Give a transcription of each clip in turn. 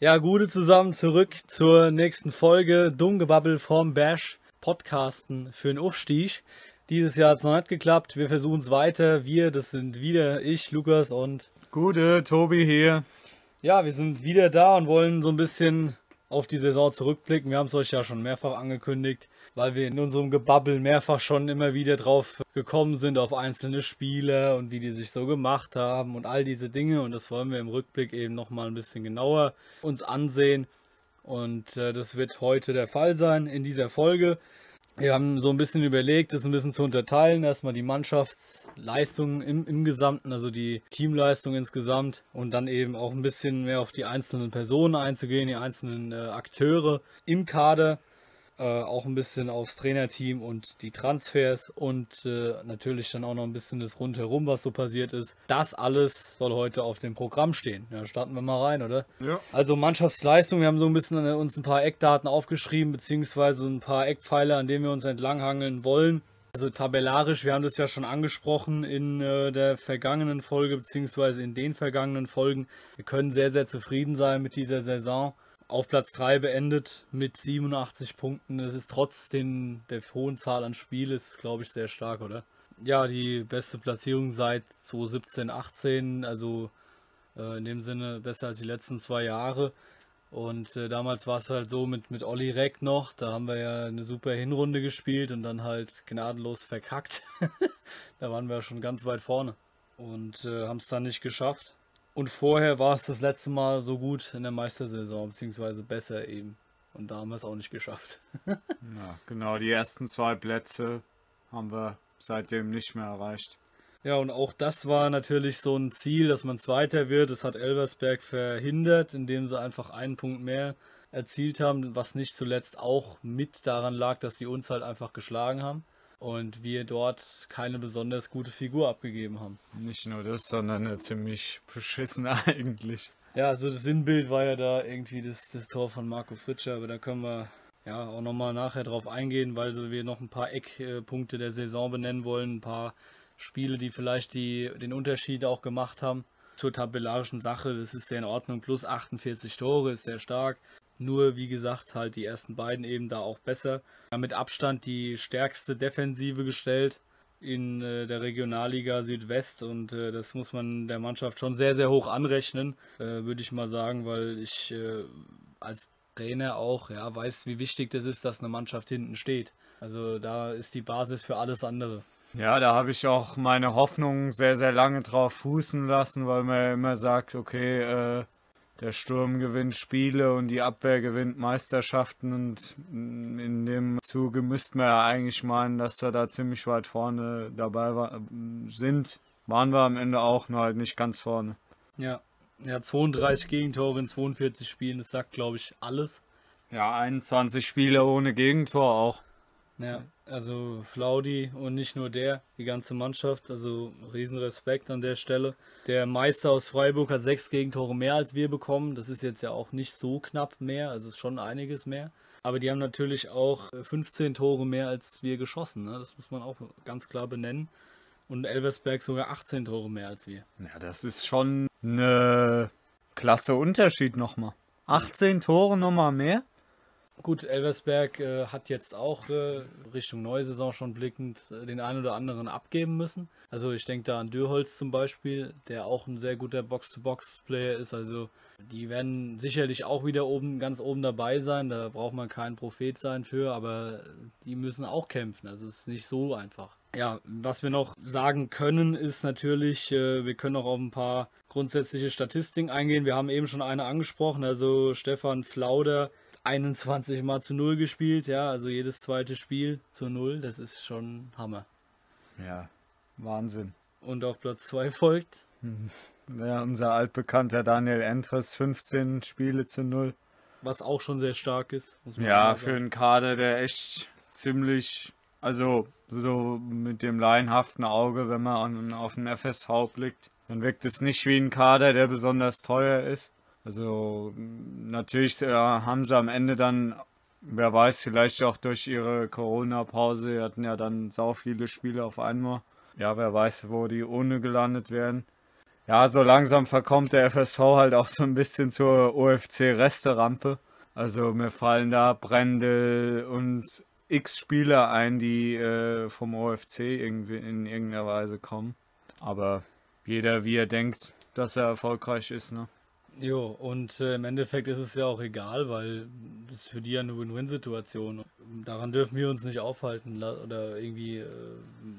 Ja, gute zusammen zurück zur nächsten Folge Dummgebabbel vom Bash Podcasten für den Aufstieg. Dieses Jahr hat es noch nicht geklappt. Wir versuchen es weiter. Wir, das sind wieder ich, Lukas und. Gute, Tobi hier. Ja, wir sind wieder da und wollen so ein bisschen auf die Saison zurückblicken. Wir haben es euch ja schon mehrfach angekündigt, weil wir in unserem Gebabbel mehrfach schon immer wieder drauf gekommen sind auf einzelne Spiele und wie die sich so gemacht haben und all diese Dinge. Und das wollen wir im Rückblick eben nochmal ein bisschen genauer uns ansehen. Und äh, das wird heute der Fall sein in dieser Folge. Wir haben so ein bisschen überlegt, das ein bisschen zu unterteilen. Erstmal die Mannschaftsleistung im, im Gesamten, also die Teamleistung insgesamt und dann eben auch ein bisschen mehr auf die einzelnen Personen einzugehen, die einzelnen äh, Akteure im Kader äh, auch ein bisschen aufs Trainerteam und die Transfers und äh, natürlich dann auch noch ein bisschen das Rundherum, was so passiert ist. Das alles soll heute auf dem Programm stehen. Ja, starten wir mal rein, oder? Ja. Also Mannschaftsleistung, wir haben so ein bisschen äh, uns ein paar Eckdaten aufgeschrieben, beziehungsweise ein paar Eckpfeiler, an denen wir uns entlanghangeln wollen. Also tabellarisch, wir haben das ja schon angesprochen in äh, der vergangenen Folge, beziehungsweise in den vergangenen Folgen. Wir können sehr, sehr zufrieden sein mit dieser Saison auf Platz 3 beendet mit 87 Punkten. Das ist trotz den, der hohen Zahl an Spielen, glaube ich sehr stark, oder? Ja, die beste Platzierung seit 2017, 18, also äh, in dem Sinne besser als die letzten zwei Jahre. Und äh, damals war es halt so mit, mit Olli Reck noch, da haben wir ja eine super Hinrunde gespielt und dann halt gnadenlos verkackt. da waren wir schon ganz weit vorne und äh, haben es dann nicht geschafft. Und vorher war es das letzte Mal so gut in der Meistersaison, beziehungsweise besser eben. Und da haben wir es auch nicht geschafft. ja, genau, die ersten zwei Plätze haben wir seitdem nicht mehr erreicht. Ja, und auch das war natürlich so ein Ziel, dass man Zweiter wird. Das hat Elversberg verhindert, indem sie einfach einen Punkt mehr erzielt haben, was nicht zuletzt auch mit daran lag, dass sie uns halt einfach geschlagen haben und wir dort keine besonders gute Figur abgegeben haben. Nicht nur das, sondern eine ziemlich beschissene eigentlich. Ja, also das Sinnbild war ja da irgendwie das, das Tor von Marco Fritscher, aber da können wir ja auch nochmal nachher drauf eingehen, weil so wir noch ein paar Eckpunkte der Saison benennen wollen, ein paar Spiele, die vielleicht die, den Unterschied auch gemacht haben. Zur tabellarischen Sache, das ist sehr in Ordnung. Plus 48 Tore ist sehr stark. Nur, wie gesagt, halt die ersten beiden eben da auch besser. Ja, mit Abstand die stärkste Defensive gestellt in äh, der Regionalliga Südwest und äh, das muss man der Mannschaft schon sehr, sehr hoch anrechnen, äh, würde ich mal sagen, weil ich äh, als Trainer auch ja, weiß, wie wichtig das ist, dass eine Mannschaft hinten steht. Also da ist die Basis für alles andere. Ja, da habe ich auch meine Hoffnung sehr, sehr lange drauf fußen lassen, weil man immer sagt, okay, äh, der Sturm gewinnt Spiele und die Abwehr gewinnt Meisterschaften und in dem Zuge müssten wir ja eigentlich meinen, dass wir da ziemlich weit vorne dabei war, sind. Waren wir am Ende auch, nur halt nicht ganz vorne. Ja, ja 32 Gegentore in 42 Spielen, das sagt glaube ich alles. Ja, 21 Spiele ohne Gegentor auch. Ja, also Flaudi und nicht nur der, die ganze Mannschaft. Also Riesenrespekt an der Stelle. Der Meister aus Freiburg hat sechs Gegentore mehr als wir bekommen. Das ist jetzt ja auch nicht so knapp mehr, also ist schon einiges mehr. Aber die haben natürlich auch 15 Tore mehr als wir geschossen. Ne? Das muss man auch ganz klar benennen. Und Elversberg sogar 18 Tore mehr als wir. Ja, das ist schon eine klasse Unterschied nochmal. 18 Tore nochmal mehr? Gut, Elversberg äh, hat jetzt auch äh, Richtung neue Saison schon blickend äh, den einen oder anderen abgeben müssen. Also ich denke da an Dürholz zum Beispiel, der auch ein sehr guter Box-to-Box-Player ist. Also die werden sicherlich auch wieder oben, ganz oben dabei sein. Da braucht man kein Prophet sein für, aber die müssen auch kämpfen. Also es ist nicht so einfach. Ja, was wir noch sagen können, ist natürlich, äh, wir können auch auf ein paar grundsätzliche Statistiken eingehen. Wir haben eben schon eine angesprochen, also Stefan Flauder 21 mal zu 0 gespielt, ja, also jedes zweite Spiel zu 0, das ist schon Hammer. Ja, Wahnsinn. Und auf Platz 2 folgt? Ja, unser altbekannter Daniel Entres, 15 Spiele zu 0. Was auch schon sehr stark ist. ja, für einen Kader, der echt ziemlich, also so mit dem laienhaften Auge, wenn man auf den FSV blickt, dann wirkt es nicht wie ein Kader, der besonders teuer ist. Also natürlich äh, haben sie am Ende dann, wer weiß, vielleicht auch durch ihre Corona-Pause, hatten ja dann sau viele Spiele auf einmal. Ja, wer weiß, wo die ohne gelandet wären. Ja, so langsam verkommt der FSV halt auch so ein bisschen zur OFC-Resterampe. Also mir fallen da Brendel und x Spieler ein, die äh, vom OFC irgendwie in irgendeiner Weise kommen. Aber jeder, wie er denkt, dass er erfolgreich ist, ne? Jo, und äh, im Endeffekt ist es ja auch egal, weil ist für die ja eine Win-Win-Situation. Daran dürfen wir uns nicht aufhalten oder irgendwie, äh,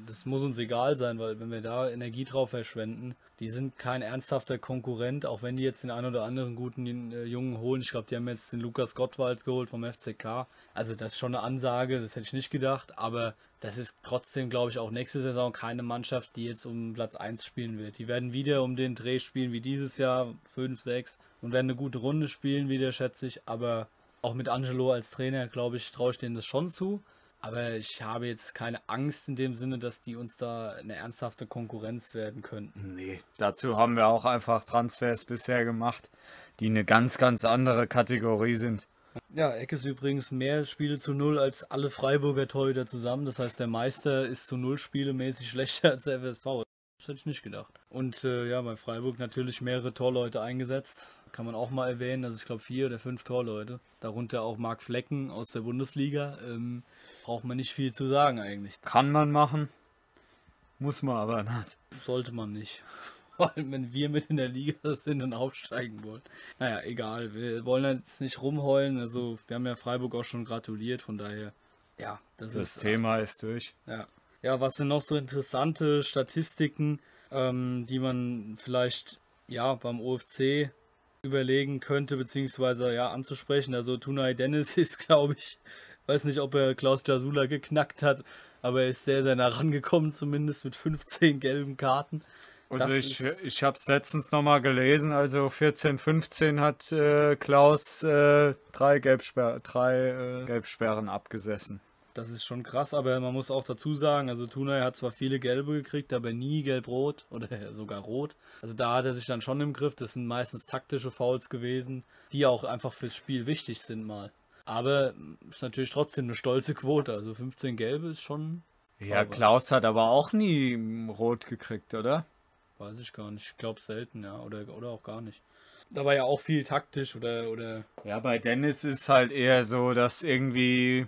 das muss uns egal sein, weil wenn wir da Energie drauf verschwenden, die sind kein ernsthafter Konkurrent, auch wenn die jetzt den einen oder anderen guten äh, Jungen holen. Ich glaube, die haben jetzt den Lukas Gottwald geholt vom FCK. Also das ist schon eine Ansage, das hätte ich nicht gedacht, aber das ist trotzdem, glaube ich, auch nächste Saison keine Mannschaft, die jetzt um Platz 1 spielen wird. Die werden wieder um den Dreh spielen wie dieses Jahr, 5, 6 und werden eine gute Runde spielen wieder, schätze ich. Aber auch mit Angelo als Trainer, glaube ich, traue ich denen das schon zu. Aber ich habe jetzt keine Angst in dem Sinne, dass die uns da eine ernsthafte Konkurrenz werden könnten. Nee, dazu haben wir auch einfach Transfers bisher gemacht, die eine ganz, ganz andere Kategorie sind. Ja, Eck ist übrigens mehr Spiele zu null als alle Freiburger Torhüter zusammen. Das heißt, der Meister ist zu null Spiele mäßig schlechter als der FSV. Das hätte ich nicht gedacht. Und äh, ja, bei Freiburg natürlich mehrere Torleute eingesetzt. Kann man auch mal erwähnen. Also ich glaube vier oder fünf Torleute. Darunter auch Marc Flecken aus der Bundesliga. Ähm, braucht man nicht viel zu sagen eigentlich. Kann man machen. Muss man aber nicht. Sollte man nicht. Vor allem, wenn wir mit in der Liga sind und aufsteigen wollen. Naja, egal. Wir wollen jetzt nicht rumheulen. Also, wir haben ja Freiburg auch schon gratuliert. Von daher, ja, das, das ist. Thema ist durch. Ja. Ja, was sind noch so interessante Statistiken, ähm, die man vielleicht ja beim OFC überlegen könnte, beziehungsweise ja anzusprechen. Also Tunai Dennis ist, glaube ich, weiß nicht, ob er Klaus Jasula geknackt hat, aber er ist sehr, sehr nah rangekommen, zumindest mit 15 gelben Karten. Also ich, ich habe es letztens nochmal gelesen, also 14, 15 hat äh, Klaus äh, drei, Gelbsperr drei äh, Gelbsperren abgesessen. Das ist schon krass, aber man muss auch dazu sagen, also Tunay hat zwar viele gelbe gekriegt, aber nie gelb-rot oder sogar rot. Also da hat er sich dann schon im Griff. Das sind meistens taktische Fouls gewesen, die auch einfach fürs Spiel wichtig sind mal. Aber ist natürlich trotzdem eine stolze Quote. Also 15 gelbe ist schon. Ja, Klaus hat aber auch nie rot gekriegt, oder? Weiß ich gar nicht. Ich glaube selten, ja. Oder, oder auch gar nicht. Da war ja auch viel taktisch oder, oder. Ja, bei Dennis ist halt eher so, dass irgendwie.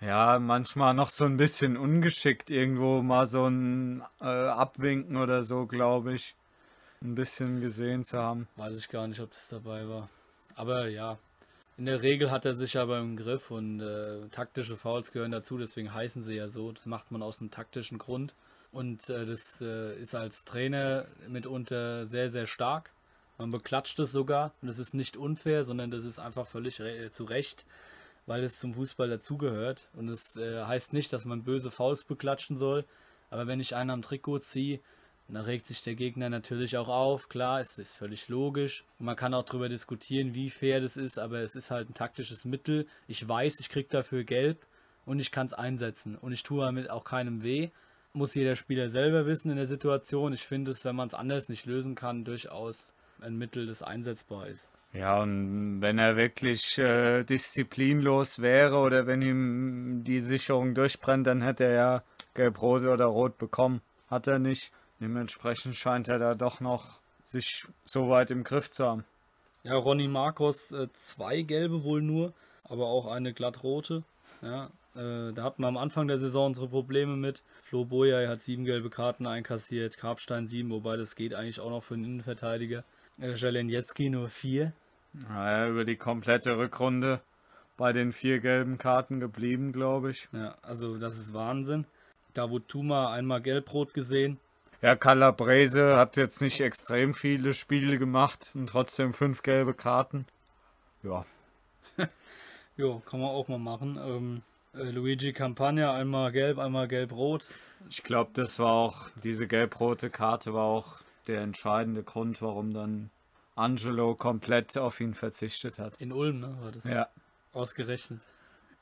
Ja, manchmal noch so ein bisschen ungeschickt irgendwo mal so ein äh, Abwinken oder so, glaube ich. Ein bisschen gesehen zu haben. Weiß ich gar nicht, ob das dabei war. Aber ja, in der Regel hat er sich aber im Griff und äh, taktische Fouls gehören dazu, deswegen heißen sie ja so. Das macht man aus einem taktischen Grund. Und äh, das äh, ist als Trainer mitunter sehr, sehr stark. Man beklatscht es sogar und das ist nicht unfair, sondern das ist einfach völlig zu Recht, weil es zum Fußball dazugehört. Und es äh, heißt nicht, dass man böse Fouls beklatschen soll, aber wenn ich einen am Trikot ziehe, dann regt sich der Gegner natürlich auch auf. Klar, es ist völlig logisch. Und man kann auch darüber diskutieren, wie fair das ist, aber es ist halt ein taktisches Mittel. Ich weiß, ich kriege dafür gelb und ich kann es einsetzen. Und ich tue damit auch keinem weh muss jeder Spieler selber wissen in der Situation. Ich finde es, wenn man es anders nicht lösen kann, durchaus ein Mittel, das einsetzbar ist. Ja, und wenn er wirklich äh, disziplinlos wäre oder wenn ihm die Sicherung durchbrennt, dann hätte er ja gelb-rot oder rot bekommen. Hat er nicht. Dementsprechend scheint er da doch noch sich so weit im Griff zu haben. Ja, Ronny Marcos äh, zwei gelbe wohl nur, aber auch eine glattrote. Ja, äh, da hatten wir am Anfang der Saison unsere Probleme mit. Flo Boja hat sieben gelbe Karten einkassiert, Karpstein sieben, wobei das geht eigentlich auch noch für einen Innenverteidiger. Äh, Jelenjetski nur vier. Naja, über die komplette Rückrunde bei den vier gelben Karten geblieben, glaube ich. Ja, also das ist Wahnsinn. Da wurde Tuma einmal gelb-rot gesehen. Ja, Calabrese hat jetzt nicht extrem viele Spiele gemacht und trotzdem fünf gelbe Karten. Ja. jo, kann man auch mal machen. Ähm, äh, Luigi Campagna, einmal gelb, einmal gelb-rot. Ich glaube, das war auch, diese gelb-rote Karte war auch der entscheidende Grund, warum dann Angelo komplett auf ihn verzichtet hat. In Ulm, ne? War das? Ja. Ausgerechnet.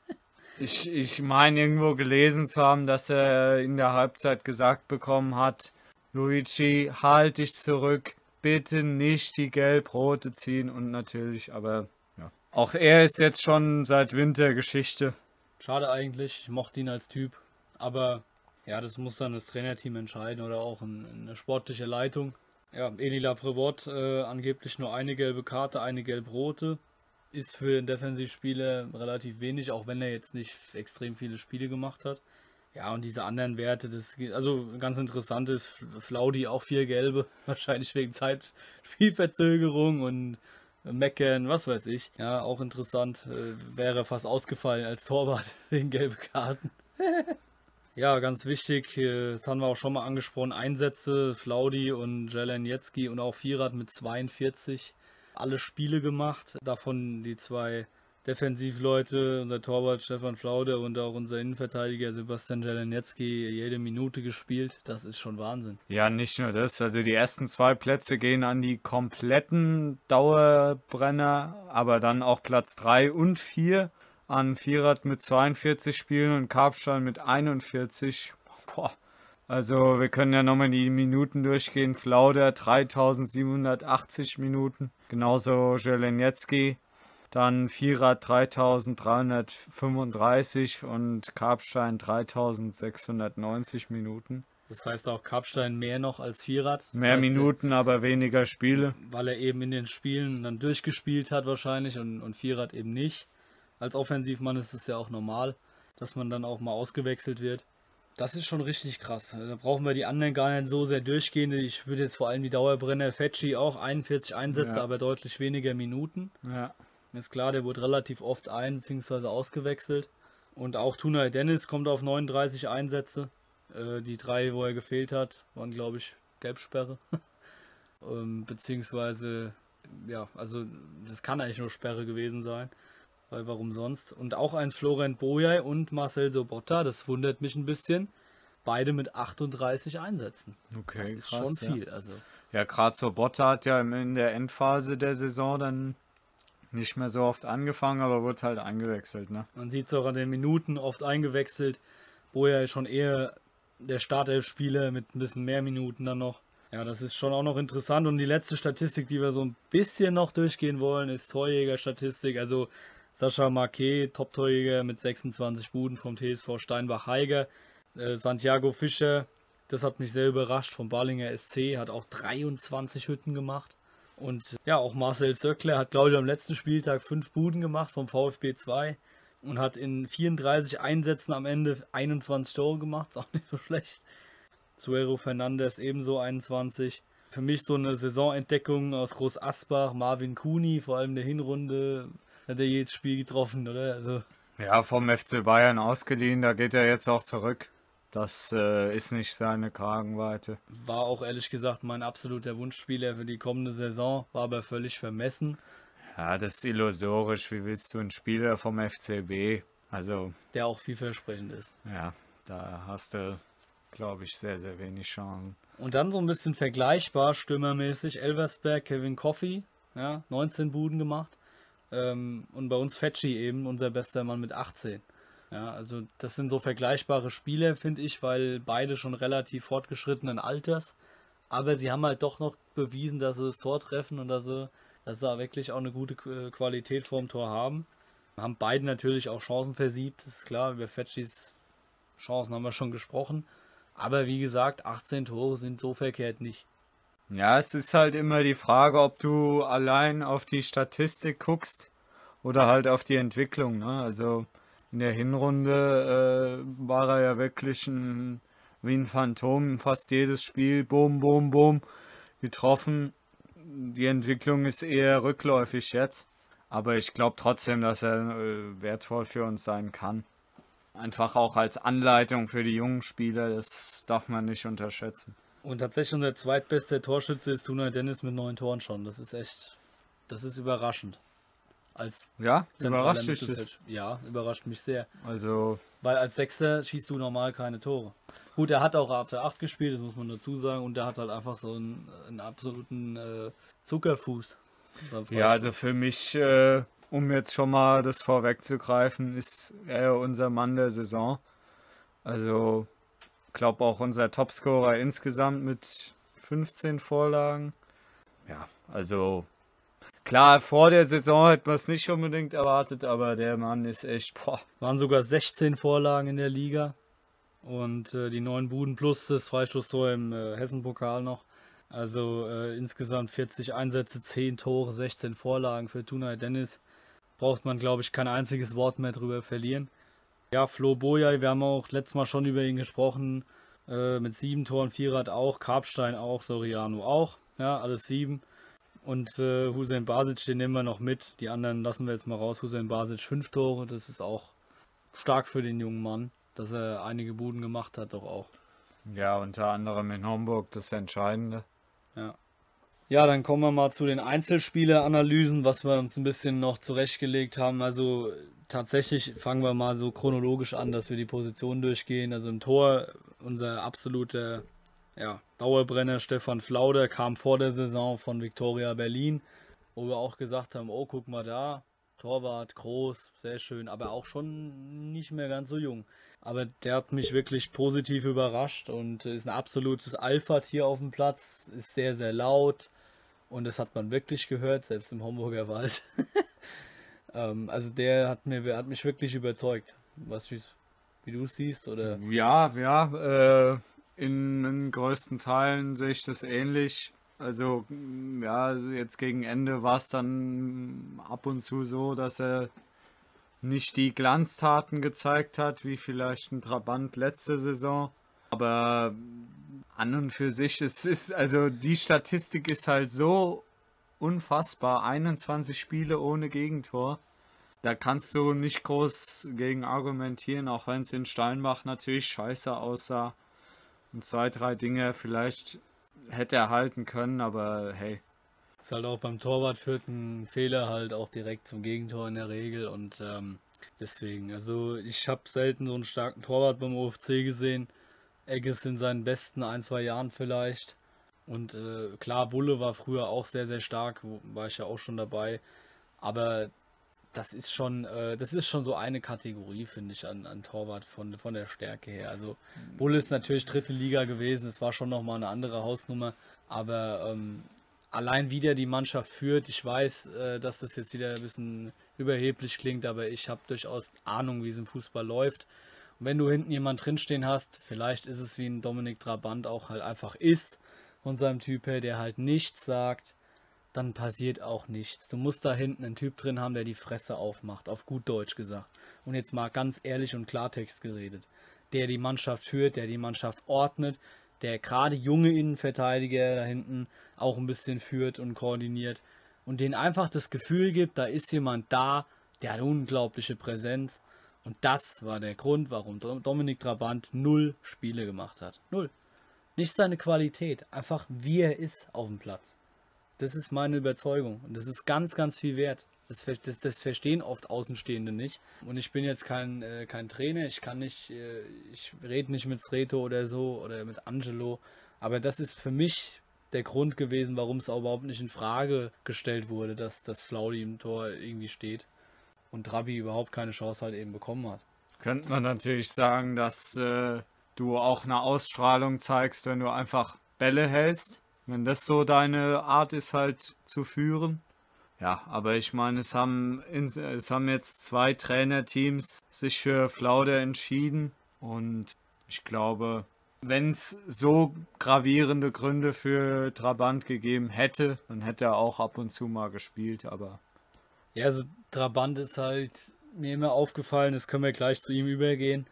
Ich, ich meine irgendwo gelesen zu haben, dass er in der Halbzeit gesagt bekommen hat, Luigi, halt dich zurück, bitte nicht die gelb-rote ziehen und natürlich, aber ja. Auch er ist jetzt schon seit Wintergeschichte. Schade eigentlich, ich mochte ihn als Typ. Aber ja, das muss dann das Trainerteam entscheiden oder auch eine sportliche Leitung. Ja, Elila Prevot äh, angeblich nur eine gelbe Karte, eine gelb-rote. Ist für einen Defensivspieler relativ wenig, auch wenn er jetzt nicht extrem viele Spiele gemacht hat. Ja, und diese anderen Werte, das also ganz interessant ist, Flaudi auch vier gelbe, wahrscheinlich wegen Zeitspielverzögerung und Meckern, was weiß ich. Ja, auch interessant, äh, wäre fast ausgefallen als Torwart wegen gelbe Karten. ja, ganz wichtig, äh, das haben wir auch schon mal angesprochen, Einsätze, Flaudi und Jelenjetski und auch Vierat mit 42, alle Spiele gemacht, davon die zwei Defensivleute, unser Torwart Stefan Flaude und auch unser Innenverteidiger Sebastian Jelenetski jede Minute gespielt. Das ist schon Wahnsinn. Ja, nicht nur das. Also die ersten zwei Plätze gehen an die kompletten Dauerbrenner, aber dann auch Platz 3 und 4 an Vierrad mit 42 Spielen und Karpstein mit 41. Boah. Also wir können ja nochmal die Minuten durchgehen. Flauder 3780 Minuten. Genauso Jelenetski dann Vierrad 3335 und Karpstein 3690 Minuten. Das heißt auch Karpstein mehr noch als Vierrad. Mehr heißt, Minuten, aber weniger Spiele. Weil er eben in den Spielen dann durchgespielt hat wahrscheinlich und, und Vierrad eben nicht. Als Offensivmann ist es ja auch normal, dass man dann auch mal ausgewechselt wird. Das ist schon richtig krass. Da brauchen wir die anderen gar nicht so sehr durchgehen. Ich würde jetzt vor allem die Dauerbrenner Fetschi auch 41 Einsätze, ja. aber deutlich weniger Minuten. Ja. Ist klar, der wurde relativ oft ein- bzw. ausgewechselt. Und auch Tunay Dennis kommt auf 39 Einsätze. Äh, die drei, wo er gefehlt hat, waren, glaube ich, Gelbsperre. ähm, beziehungsweise, ja, also das kann eigentlich nur Sperre gewesen sein. Weil warum sonst? Und auch ein Florent Boyay und Marcel Sobotta, das wundert mich ein bisschen. Beide mit 38 Einsätzen. Okay, das ist krass, schon viel. Ja, also. ja gerade Sobotta hat ja in der Endphase der Saison dann nicht mehr so oft angefangen, aber wurde halt eingewechselt. Ne? Man sieht es auch an den Minuten oft eingewechselt. Boja ist schon eher der Startelf-Spieler mit ein bisschen mehr Minuten dann noch. Ja, das ist schon auch noch interessant. Und die letzte Statistik, die wir so ein bisschen noch durchgehen wollen, ist Torjäger-Statistik. Also Sascha Marquet, Top-Torjäger mit 26 Buden vom TSV Steinbach-Heiger. Äh, Santiago Fischer, das hat mich sehr überrascht, vom Barlinger SC, hat auch 23 Hütten gemacht. Und ja, auch Marcel Söckler hat, glaube ich, am letzten Spieltag fünf Buden gemacht vom VfB 2 und hat in 34 Einsätzen am Ende 21 Tore gemacht. Ist auch nicht so schlecht. Suero Fernandes ebenso 21. Für mich so eine Saisonentdeckung aus Groß Asbach, Marvin Kuni, vor allem der Hinrunde, hat er jedes Spiel getroffen, oder? Also. Ja, vom FC Bayern ausgeliehen, da geht er jetzt auch zurück. Das äh, ist nicht seine Kragenweite. War auch ehrlich gesagt mein absoluter Wunschspieler für die kommende Saison, war aber völlig vermessen. Ja, das ist illusorisch. Wie willst du einen Spieler vom FCB? Also. Der auch vielversprechend ist. Ja, da hast du, glaube ich, sehr, sehr wenig Chancen. Und dann so ein bisschen vergleichbar, stürmermäßig, Elversberg, Kevin Coffey, ja, 19 Buden gemacht. Ähm, und bei uns Fetschi eben, unser bester Mann mit 18. Ja, also das sind so vergleichbare Spiele, finde ich, weil beide schon relativ fortgeschrittenen Alters. Aber sie haben halt doch noch bewiesen, dass sie das Tor treffen und dass sie, dass sie wirklich auch eine gute Qualität vorm Tor haben. Haben beide natürlich auch Chancen versiebt, ist klar. Über Fetschis Chancen haben wir schon gesprochen. Aber wie gesagt, 18 Tore sind so verkehrt nicht. Ja, es ist halt immer die Frage, ob du allein auf die Statistik guckst oder halt auf die Entwicklung. Ne? Also in der Hinrunde äh, war er ja wirklich ein, wie ein Phantom. Fast jedes Spiel, boom, boom, boom, getroffen. Die Entwicklung ist eher rückläufig jetzt. Aber ich glaube trotzdem, dass er äh, wertvoll für uns sein kann. Einfach auch als Anleitung für die jungen Spieler, das darf man nicht unterschätzen. Und tatsächlich unser zweitbester Torschütze ist Tuna Dennis mit neun Toren schon. Das ist echt, das ist überraschend als ja, überrascht dich das? Ja, überrascht mich sehr. Also. Weil als Sechser schießt du normal keine Tore. Gut, er hat auch auf der 8 gespielt, das muss man dazu sagen, und er hat halt einfach so einen, einen absoluten äh, Zuckerfuß. Ja, also für mich, äh, um jetzt schon mal das vorwegzugreifen, ist er unser Mann der Saison. Also, glaube auch unser Topscorer insgesamt mit 15 Vorlagen. Ja, also Klar, vor der Saison hätte man es nicht unbedingt erwartet, aber der Mann ist echt, boah. Waren sogar 16 Vorlagen in der Liga und äh, die neun Buden plus das Freistoßtor im äh, Hessen-Pokal noch. Also äh, insgesamt 40 Einsätze, 10 Tore, 16 Vorlagen für Tunay Dennis. Braucht man, glaube ich, kein einziges Wort mehr drüber verlieren. Ja, Flo Boyai, wir haben auch letztes Mal schon über ihn gesprochen. Äh, mit sieben Toren, Vierrad auch, Karpstein auch, Soriano auch. Ja, alles sieben. Und äh, Hussein Basic, den nehmen wir noch mit. Die anderen lassen wir jetzt mal raus. Hussein Basic, fünf Tore. Das ist auch stark für den jungen Mann, dass er einige Buden gemacht hat, doch auch. Ja, unter anderem in Homburg das Entscheidende. Ja. Ja, dann kommen wir mal zu den Einzelspieleranalysen, was wir uns ein bisschen noch zurechtgelegt haben. Also tatsächlich fangen wir mal so chronologisch an, dass wir die Position durchgehen. Also im Tor unser absoluter ja, Dauerbrenner Stefan Flauder kam vor der Saison von Viktoria Berlin, wo wir auch gesagt haben, oh guck mal da, Torwart, groß, sehr schön, aber auch schon nicht mehr ganz so jung. Aber der hat mich wirklich positiv überrascht und ist ein absolutes Alpha-Tier auf dem Platz, ist sehr, sehr laut und das hat man wirklich gehört, selbst im Homburger Wald. ähm, also der hat, mir, hat mich wirklich überzeugt. Was, wie du es siehst, oder? Ja, ja, äh, in den größten Teilen sehe ich das ähnlich. Also, ja, jetzt gegen Ende war es dann ab und zu so, dass er nicht die Glanztaten gezeigt hat, wie vielleicht ein Trabant letzte Saison. Aber an und für sich, es ist, also die Statistik ist halt so unfassbar. 21 Spiele ohne Gegentor. Da kannst du nicht groß gegen argumentieren, auch wenn es in Steinbach natürlich scheiße aussah und zwei, drei Dinge vielleicht hätte er halten können, aber hey. Ist halt auch beim Torwart führt ein Fehler halt auch direkt zum Gegentor in der Regel und ähm, deswegen, also ich habe selten so einen starken Torwart beim OFC gesehen. Egges in seinen besten ein, zwei Jahren vielleicht. Und äh, klar, Wulle war früher auch sehr, sehr stark, war ich ja auch schon dabei. Aber das ist schon, äh, das ist schon so eine Kategorie, finde ich, an, an Torwart von, von der Stärke her. Also Bull ist natürlich dritte Liga gewesen, es war schon nochmal eine andere Hausnummer, aber ähm, allein wie der die Mannschaft führt, ich weiß, äh, dass das jetzt wieder ein bisschen überheblich klingt, aber ich habe durchaus Ahnung, wie es im Fußball läuft. Und wenn du hinten jemand drinstehen hast, vielleicht ist es wie ein Dominik Trabant auch halt einfach ist von seinem Typ her, der halt nichts sagt, dann passiert auch nichts. Du musst da hinten einen Typ drin haben, der die Fresse aufmacht, auf gut Deutsch gesagt. Und jetzt mal ganz ehrlich und Klartext geredet. Der die Mannschaft führt, der die Mannschaft ordnet, der gerade junge Innenverteidiger da hinten auch ein bisschen führt und koordiniert und denen einfach das Gefühl gibt, da ist jemand da, der hat unglaubliche Präsenz. Und das war der Grund, warum Dominik Trabant null Spiele gemacht hat. Null. Nicht seine Qualität, einfach wie er ist auf dem Platz. Das ist meine Überzeugung. Und das ist ganz, ganz viel wert. Das, das, das verstehen oft Außenstehende nicht. Und ich bin jetzt kein, äh, kein Trainer. Ich kann nicht, äh, ich rede nicht mit Sreto oder so oder mit Angelo. Aber das ist für mich der Grund gewesen, warum es überhaupt nicht in Frage gestellt wurde, dass das Flaudi im Tor irgendwie steht. Und Trabi überhaupt keine Chance halt eben bekommen hat. Könnte man natürlich sagen, dass äh, du auch eine Ausstrahlung zeigst, wenn du einfach Bälle hältst wenn das so deine Art ist, halt zu führen. Ja, aber ich meine, es haben, es haben jetzt zwei Trainerteams sich für Flauder entschieden. Und ich glaube, wenn es so gravierende Gründe für Trabant gegeben hätte, dann hätte er auch ab und zu mal gespielt, aber. Ja, also Trabant ist halt mir immer aufgefallen, das können wir gleich zu ihm übergehen.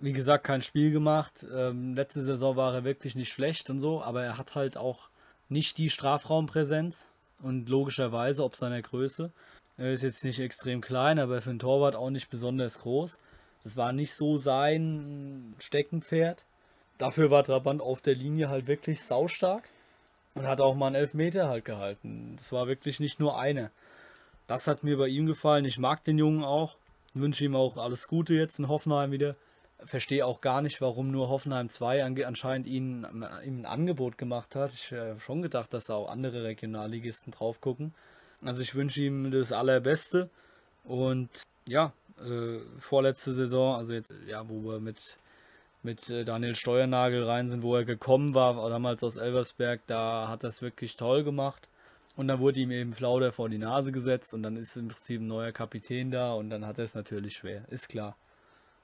Wie gesagt, kein Spiel gemacht. Ähm, letzte Saison war er wirklich nicht schlecht und so, aber er hat halt auch nicht die Strafraumpräsenz und logischerweise ob seiner Größe. Er ist jetzt nicht extrem klein, aber für einen Torwart auch nicht besonders groß. Das war nicht so sein Steckenpferd. Dafür war Trabant auf der Linie halt wirklich saustark und hat auch mal einen Elfmeter halt gehalten. Das war wirklich nicht nur eine. Das hat mir bei ihm gefallen. Ich mag den Jungen auch. Wünsche ihm auch alles Gute jetzt in Hoffenheim wieder verstehe auch gar nicht, warum nur Hoffenheim 2 anscheinend ihnen, ihm ein Angebot gemacht hat. Ich habe schon gedacht, dass da auch andere Regionalligisten drauf gucken. Also ich wünsche ihm das Allerbeste und ja, äh, vorletzte Saison, also jetzt, ja, wo wir mit, mit äh, Daniel Steuernagel rein sind, wo er gekommen war, damals aus Elversberg, da hat es wirklich toll gemacht. Und dann wurde ihm eben Flauder vor die Nase gesetzt und dann ist im Prinzip ein neuer Kapitän da und dann hat er es natürlich schwer, ist klar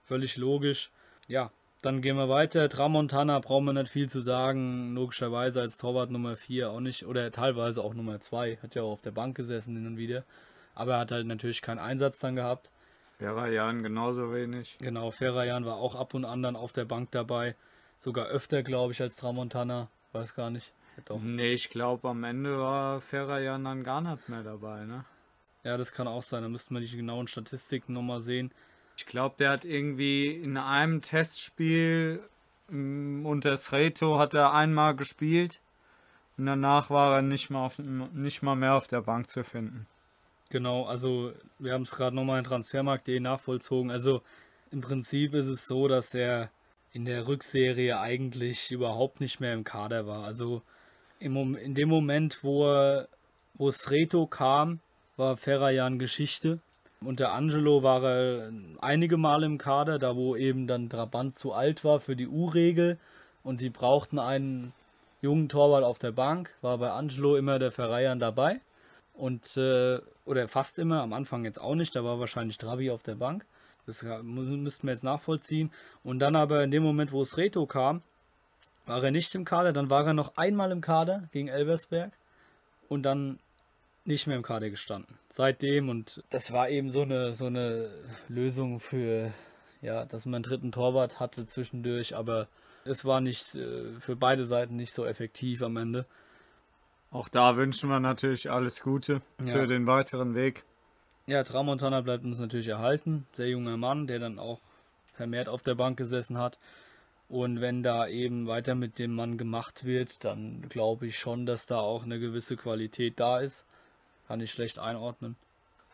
völlig logisch. Ja, Dann gehen wir weiter. Tramontana brauchen wir nicht viel zu sagen. Logischerweise als Torwart Nummer 4 auch nicht. Oder teilweise auch Nummer 2. Hat ja auch auf der Bank gesessen hin und wieder. Aber er hat halt natürlich keinen Einsatz dann gehabt. Ferajan genauso wenig. Genau, Ferajan war auch ab und an dann auf der Bank dabei. Sogar öfter, glaube ich, als Tramontana. Weiß gar nicht. Doch. Nee, ich glaube, am Ende war Ferajan dann gar nicht mehr dabei, ne? Ja, das kann auch sein. Da müssten wir die genauen Statistiken nochmal sehen. Ich glaube, der hat irgendwie in einem Testspiel mm, unter Sreto hat er einmal gespielt und danach war er nicht mal, auf, nicht mal mehr auf der Bank zu finden. Genau, also wir haben es gerade nochmal in Transfermarkt.de nachvollzogen. Also im Prinzip ist es so, dass er in der Rückserie eigentlich überhaupt nicht mehr im Kader war. Also im, in dem Moment, wo, er, wo Sreto kam, war Ferrajan Geschichte. Unter Angelo war er einige Male im Kader, da wo eben dann Trabant zu alt war für die U-Regel. Und sie brauchten einen jungen Torwart auf der Bank, war bei Angelo immer der Verreiern dabei. Und äh, oder fast immer, am Anfang jetzt auch nicht, da war wahrscheinlich Trabi auf der Bank. Das müssten wir jetzt nachvollziehen. Und dann aber in dem Moment, wo es Reto kam, war er nicht im Kader, dann war er noch einmal im Kader gegen Elversberg. Und dann nicht mehr im Kader gestanden. Seitdem und das war eben so eine, so eine Lösung für, ja, dass man einen dritten Torwart hatte zwischendurch, aber es war nicht äh, für beide Seiten nicht so effektiv am Ende. Auch da wünschen wir natürlich alles Gute ja. für den weiteren Weg. Ja, Tramontana bleibt uns natürlich erhalten. Sehr junger Mann, der dann auch vermehrt auf der Bank gesessen hat. Und wenn da eben weiter mit dem Mann gemacht wird, dann glaube ich schon, dass da auch eine gewisse Qualität da ist. Kann ich schlecht einordnen.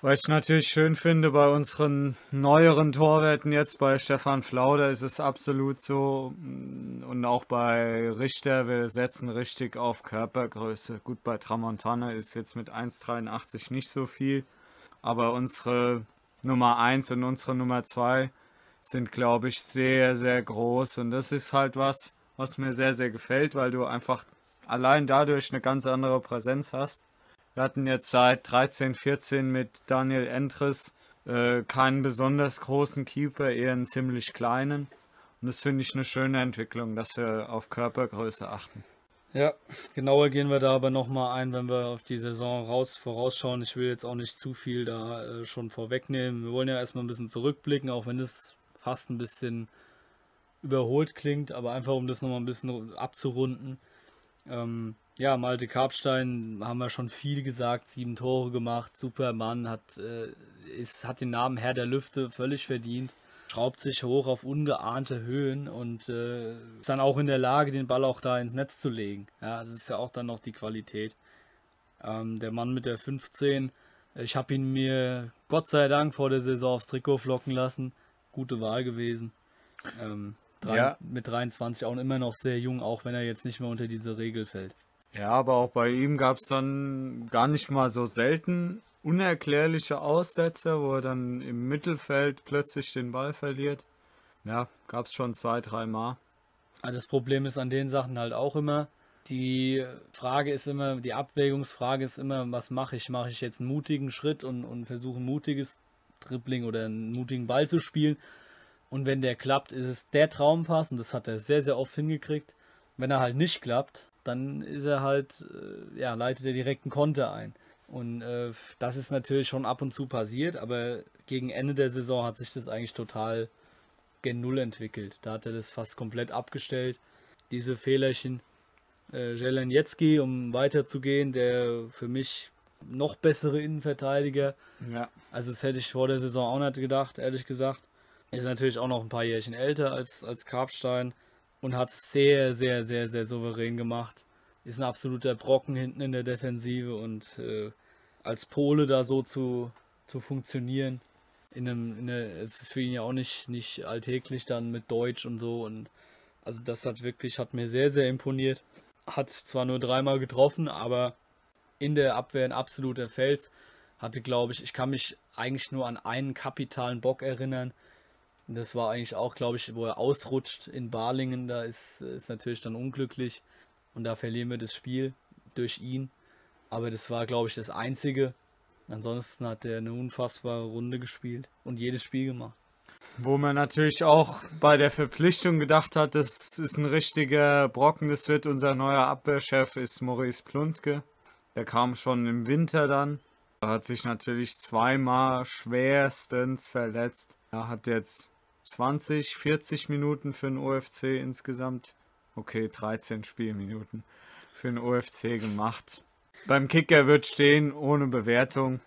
Was ich natürlich schön finde bei unseren neueren Torwerten jetzt, bei Stefan Flauder ist es absolut so mm, und auch bei Richter, wir setzen richtig auf Körpergröße. Gut, bei Tramontana ist jetzt mit 1,83 nicht so viel, aber unsere Nummer 1 und unsere Nummer 2 sind, glaube ich, sehr, sehr groß und das ist halt was, was mir sehr, sehr gefällt, weil du einfach allein dadurch eine ganz andere Präsenz hast. Wir hatten jetzt seit 13, 14 mit Daniel Entres äh, keinen besonders großen Keeper, eher einen ziemlich kleinen. Und das finde ich eine schöne Entwicklung, dass wir auf Körpergröße achten. Ja, genauer gehen wir da aber nochmal ein, wenn wir auf die Saison raus, vorausschauen. Ich will jetzt auch nicht zu viel da äh, schon vorwegnehmen. Wir wollen ja erstmal ein bisschen zurückblicken, auch wenn es fast ein bisschen überholt klingt, aber einfach um das nochmal ein bisschen abzurunden. Ähm, ja, Malte Karpstein haben wir schon viel gesagt, sieben Tore gemacht, Supermann, hat, äh, ist, hat den Namen Herr der Lüfte völlig verdient, schraubt sich hoch auf ungeahnte Höhen und äh, ist dann auch in der Lage, den Ball auch da ins Netz zu legen. Ja, das ist ja auch dann noch die Qualität. Ähm, der Mann mit der 15, ich habe ihn mir Gott sei Dank vor der Saison aufs Trikot flocken lassen. Gute Wahl gewesen. Ähm, drei, ja. Mit 23 auch immer noch sehr jung, auch wenn er jetzt nicht mehr unter diese Regel fällt. Ja, aber auch bei ihm gab es dann gar nicht mal so selten unerklärliche Aussätze, wo er dann im Mittelfeld plötzlich den Ball verliert. Ja, gab es schon zwei, dreimal. Das Problem ist an den Sachen halt auch immer, die Frage ist immer, die Abwägungsfrage ist immer, was mache ich? Mache ich jetzt einen mutigen Schritt und, und versuche ein mutiges Dribbling oder einen mutigen Ball zu spielen? Und wenn der klappt, ist es der Traumpass und das hat er sehr, sehr oft hingekriegt. Wenn er halt nicht klappt, dann ist er halt, äh, ja, leitet er direkt einen Konter ein. Und äh, das ist natürlich schon ab und zu passiert, aber gegen Ende der Saison hat sich das eigentlich total gen Null entwickelt. Da hat er das fast komplett abgestellt. Diese Fehlerchen. Äh, Jelenjetski, um weiterzugehen, der für mich noch bessere Innenverteidiger. Ja. Also das hätte ich vor der Saison auch nicht gedacht, ehrlich gesagt. Ist natürlich auch noch ein paar Jährchen älter als, als Karpstein und hat es sehr, sehr, sehr, sehr souverän gemacht. Ist ein absoluter Brocken hinten in der Defensive und äh, als Pole da so zu, zu funktionieren, in einem, in einer, es ist für ihn ja auch nicht, nicht alltäglich dann mit Deutsch und so und also das hat wirklich, hat mir sehr, sehr imponiert. Hat zwar nur dreimal getroffen, aber in der Abwehr ein absoluter Fels. Hatte, glaube ich, ich kann mich eigentlich nur an einen kapitalen Bock erinnern, das war eigentlich auch, glaube ich, wo er ausrutscht in Balingen. Da ist, ist natürlich dann unglücklich. Und da verlieren wir das Spiel durch ihn. Aber das war, glaube ich, das Einzige. Ansonsten hat er eine unfassbare Runde gespielt und jedes Spiel gemacht. Wo man natürlich auch bei der Verpflichtung gedacht hat, das ist ein richtiger Brocken, das wird unser neuer Abwehrchef, ist Maurice Plundke. Der kam schon im Winter dann. Er hat sich natürlich zweimal schwerstens verletzt. Er hat jetzt 20, 40 Minuten für den OFC insgesamt. Okay, 13 Spielminuten für den OFC gemacht. Beim Kicker wird stehen, ohne Bewertung.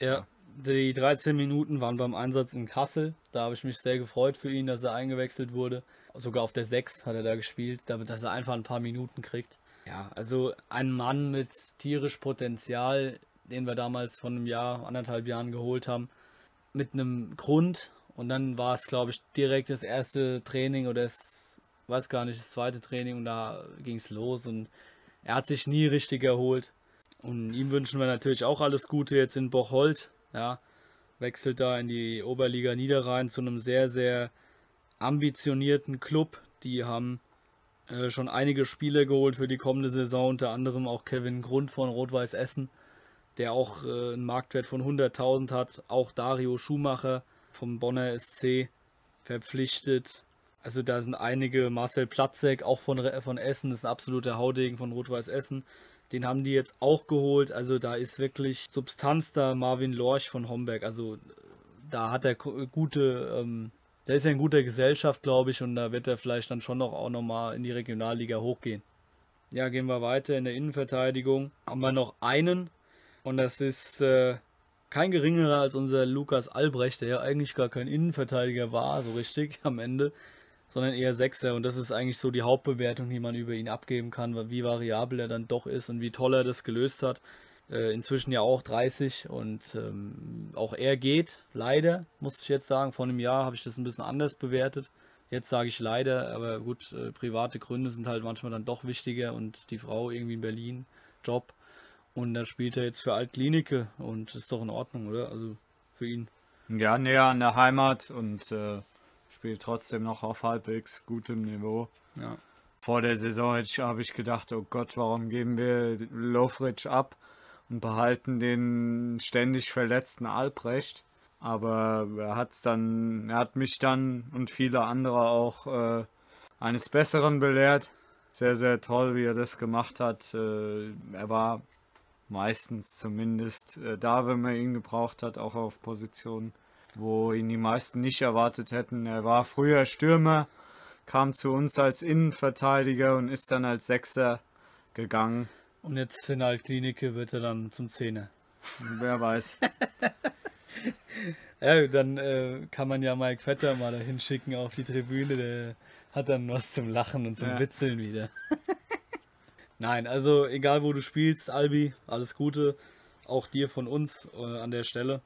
Ja, die 13 Minuten waren beim Einsatz in Kassel. Da habe ich mich sehr gefreut für ihn, dass er eingewechselt wurde. Sogar auf der 6 hat er da gespielt, damit dass er einfach ein paar Minuten kriegt. Ja, also ein Mann mit tierisch Potenzial, den wir damals von einem Jahr, anderthalb Jahren geholt haben, mit einem Grund. Und dann war es, glaube ich, direkt das erste Training oder das, weiß gar nicht, das zweite Training und da ging es los und er hat sich nie richtig erholt. Und ihm wünschen wir natürlich auch alles Gute jetzt in Bocholt. Ja, wechselt da in die Oberliga Niederrhein zu einem sehr, sehr ambitionierten Club. Die haben äh, schon einige Spiele geholt für die kommende Saison, unter anderem auch Kevin Grund von Rot-Weiß Essen, der auch äh, einen Marktwert von 100.000 hat. Auch Dario Schumacher vom Bonner SC verpflichtet. Also da sind einige, Marcel Platzek, auch von, von Essen, ist ein absoluter Haudegen von Rot-Weiß Essen. Den haben die jetzt auch geholt. Also da ist wirklich Substanz da. Marvin Lorch von Homberg. Also da hat er gute, ähm, der ist ja in guter Gesellschaft, glaube ich. Und da wird er vielleicht dann schon noch auch nochmal in die Regionalliga hochgehen. Ja, gehen wir weiter. In der Innenverteidigung haben wir noch einen. Und das ist äh, kein geringerer als unser Lukas Albrecht, der ja eigentlich gar kein Innenverteidiger war, so richtig am Ende sondern eher Sechser. Und das ist eigentlich so die Hauptbewertung, die man über ihn abgeben kann, wie variabel er dann doch ist und wie toll er das gelöst hat. Äh, inzwischen ja auch 30 und ähm, auch er geht, leider, muss ich jetzt sagen. Vor einem Jahr habe ich das ein bisschen anders bewertet. Jetzt sage ich leider, aber gut, äh, private Gründe sind halt manchmal dann doch wichtiger und die Frau irgendwie in Berlin, Job. Und dann spielt er jetzt für Altklinike und ist doch in Ordnung, oder? Also für ihn. Ja, näher an der Heimat und äh, spielt trotzdem noch auf halbwegs gutem Niveau. Ja. Vor der Saison habe ich gedacht, oh Gott, warum geben wir Lofridge ab und behalten den ständig verletzten Albrecht? Aber er hat's dann, er hat mich dann und viele andere auch äh, eines Besseren belehrt. Sehr, sehr toll, wie er das gemacht hat. Äh, er war meistens zumindest äh, da, wenn man ihn gebraucht hat, auch auf Positionen wo ihn die meisten nicht erwartet hätten. Er war früher Stürmer, kam zu uns als Innenverteidiger und ist dann als Sechser gegangen. Und jetzt in der Altklinike wird er dann zum Zehner. Wer weiß. ja, dann äh, kann man ja Mike Vetter mal dahin schicken auf die Tribüne. Der hat dann was zum Lachen und zum ja. Witzeln wieder. Nein, also egal wo du spielst, Albi, alles Gute. Auch dir von uns äh, an der Stelle.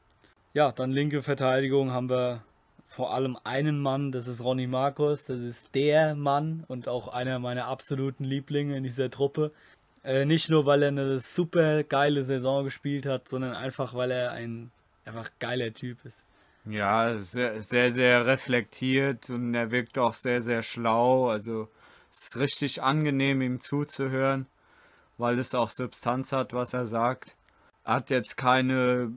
Ja, dann linke Verteidigung haben wir vor allem einen Mann, das ist Ronny Marcos, das ist der Mann und auch einer meiner absoluten Lieblinge in dieser Truppe. Äh, nicht nur, weil er eine super geile Saison gespielt hat, sondern einfach, weil er ein einfach geiler Typ ist. Ja, sehr, sehr, sehr reflektiert und er wirkt auch sehr, sehr schlau. Also es ist richtig angenehm, ihm zuzuhören, weil es auch Substanz hat, was er sagt. Er hat jetzt keine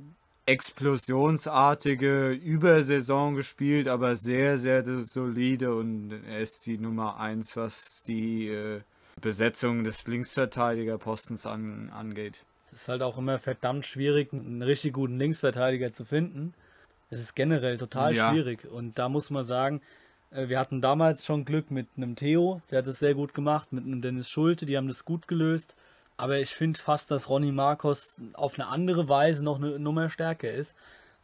explosionsartige Übersaison gespielt, aber sehr, sehr solide und er ist die Nummer 1, was die äh, Besetzung des Linksverteidigerpostens an, angeht. Es ist halt auch immer verdammt schwierig, einen richtig guten Linksverteidiger zu finden. Es ist generell total ja. schwierig und da muss man sagen, wir hatten damals schon Glück mit einem Theo, der hat es sehr gut gemacht, mit einem Dennis Schulte, die haben das gut gelöst. Aber ich finde fast, dass Ronny Marcos auf eine andere Weise noch eine Nummer stärker ist.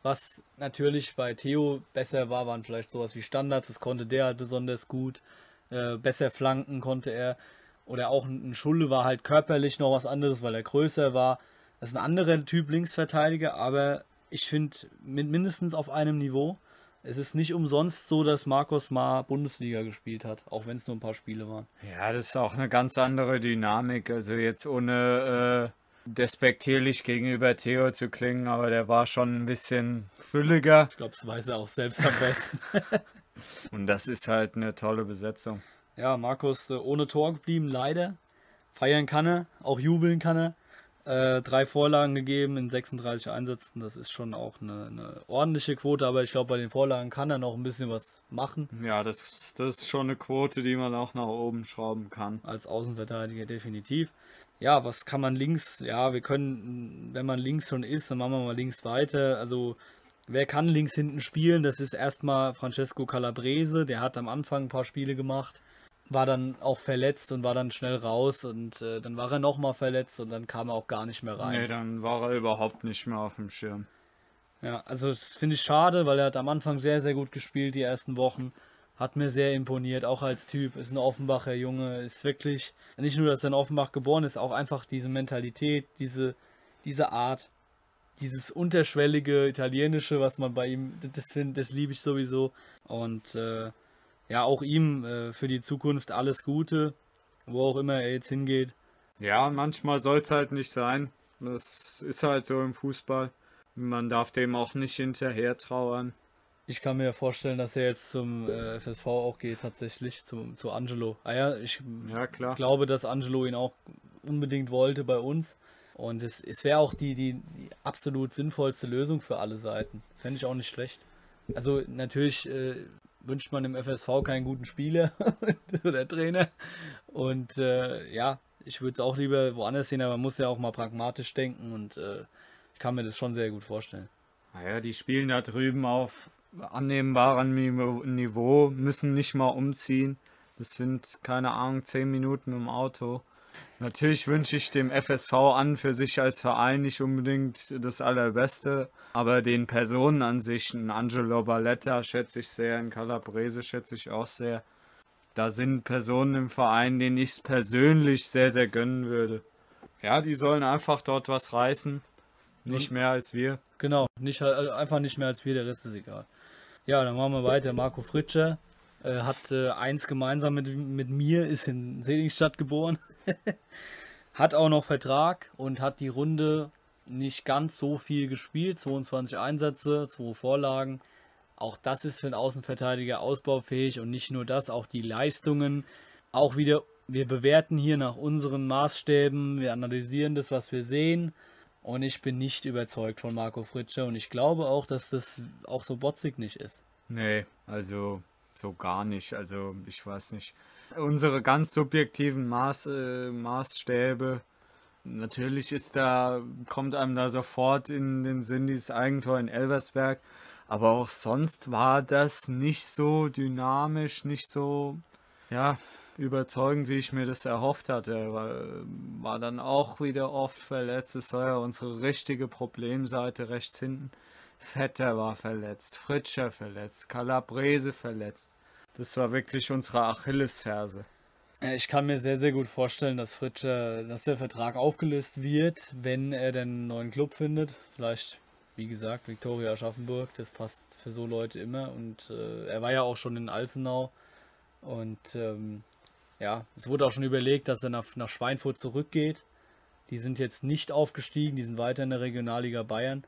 Was natürlich bei Theo besser war, waren vielleicht sowas wie Standards, das konnte der halt besonders gut. Äh, besser flanken konnte er. Oder auch ein Schulle war halt körperlich noch was anderes, weil er größer war. Das ist ein anderer Typ Linksverteidiger, aber ich finde mindestens auf einem Niveau. Es ist nicht umsonst so, dass Markus mal Bundesliga gespielt hat, auch wenn es nur ein paar Spiele waren. Ja, das ist auch eine ganz andere Dynamik. Also jetzt ohne äh, despektierlich gegenüber Theo zu klingen, aber der war schon ein bisschen fülliger. Ich glaube, das weiß er auch selbst am besten. Und das ist halt eine tolle Besetzung. Ja, Markus äh, ohne Tor geblieben, leider. Feiern kann er, auch jubeln kann er. Äh, drei Vorlagen gegeben in 36 Einsätzen. Das ist schon auch eine, eine ordentliche Quote, aber ich glaube, bei den Vorlagen kann er noch ein bisschen was machen. Ja, das, das ist schon eine Quote, die man auch nach oben schrauben kann. Als Außenverteidiger definitiv. Ja, was kann man links? Ja, wir können, wenn man links schon ist, dann machen wir mal links weiter. Also, wer kann links hinten spielen? Das ist erstmal Francesco Calabrese. Der hat am Anfang ein paar Spiele gemacht war dann auch verletzt und war dann schnell raus und äh, dann war er nochmal verletzt und dann kam er auch gar nicht mehr rein. Nee, dann war er überhaupt nicht mehr auf dem Schirm. Ja, also das finde ich schade, weil er hat am Anfang sehr, sehr gut gespielt, die ersten Wochen. Hat mir sehr imponiert, auch als Typ. Ist ein Offenbacher Junge, ist wirklich, nicht nur, dass er in Offenbach geboren ist, auch einfach diese Mentalität, diese, diese Art, dieses unterschwellige Italienische, was man bei ihm, das, das liebe ich sowieso. Und äh, ja, auch ihm äh, für die Zukunft alles Gute, wo auch immer er jetzt hingeht. Ja, manchmal soll es halt nicht sein. Das ist halt so im Fußball. Man darf dem auch nicht hinterher trauern. Ich kann mir vorstellen, dass er jetzt zum äh, FSV auch geht, tatsächlich, zum, zu Angelo. Ah ja, ich ja, klar. glaube, dass Angelo ihn auch unbedingt wollte bei uns. Und es, es wäre auch die, die, die, absolut sinnvollste Lösung für alle Seiten. Fände ich auch nicht schlecht. Also natürlich äh, wünscht man dem FSV keinen guten Spieler oder Trainer. Und äh, ja, ich würde es auch lieber woanders sehen, aber man muss ja auch mal pragmatisch denken und äh, ich kann mir das schon sehr gut vorstellen. Naja, die spielen da drüben auf annehmbarem Niveau, müssen nicht mal umziehen. Das sind, keine Ahnung, zehn Minuten im Auto. Natürlich wünsche ich dem FSV an für sich als Verein nicht unbedingt das Allerbeste, aber den Personen an sich, ein Angelo Balletta schätze ich sehr, ein Calabrese schätze ich auch sehr. Da sind Personen im Verein, denen ich es persönlich sehr, sehr gönnen würde. Ja, die sollen einfach dort was reißen. Nicht mehr als wir. Genau, nicht, äh, einfach nicht mehr als wir, der Rest ist egal. Ja, dann machen wir weiter. Marco Fritscher hat äh, eins gemeinsam mit, mit mir, ist in Seligenstadt geboren. hat auch noch Vertrag und hat die Runde nicht ganz so viel gespielt. 22 Einsätze, 2 Vorlagen. Auch das ist für einen Außenverteidiger ausbaufähig und nicht nur das, auch die Leistungen. Auch wieder, wir bewerten hier nach unseren Maßstäben, wir analysieren das, was wir sehen. Und ich bin nicht überzeugt von Marco Fritsche und ich glaube auch, dass das auch so botzig nicht ist. Nee, also so gar nicht. Also ich weiß nicht. Unsere ganz subjektiven Maß, äh, Maßstäbe. Natürlich ist da, kommt einem da sofort in den Sinn dieses Eigentor in Elversberg. Aber auch sonst war das nicht so dynamisch, nicht so, ja, überzeugend, wie ich mir das erhofft hatte. War, war dann auch wieder oft verletzt. Es war ja unsere richtige Problemseite rechts hinten. Vetter war verletzt, Fritscher verletzt, Calabrese verletzt. Das war wirklich unsere Achillesferse. Ich kann mir sehr, sehr gut vorstellen, dass Fritscher, dass der Vertrag aufgelöst wird, wenn er den einen neuen Club findet. Vielleicht, wie gesagt, Viktoria Aschaffenburg, das passt für so Leute immer. Und äh, er war ja auch schon in Alzenau. Und ähm, ja, es wurde auch schon überlegt, dass er nach, nach Schweinfurt zurückgeht. Die sind jetzt nicht aufgestiegen, die sind weiter in der Regionalliga Bayern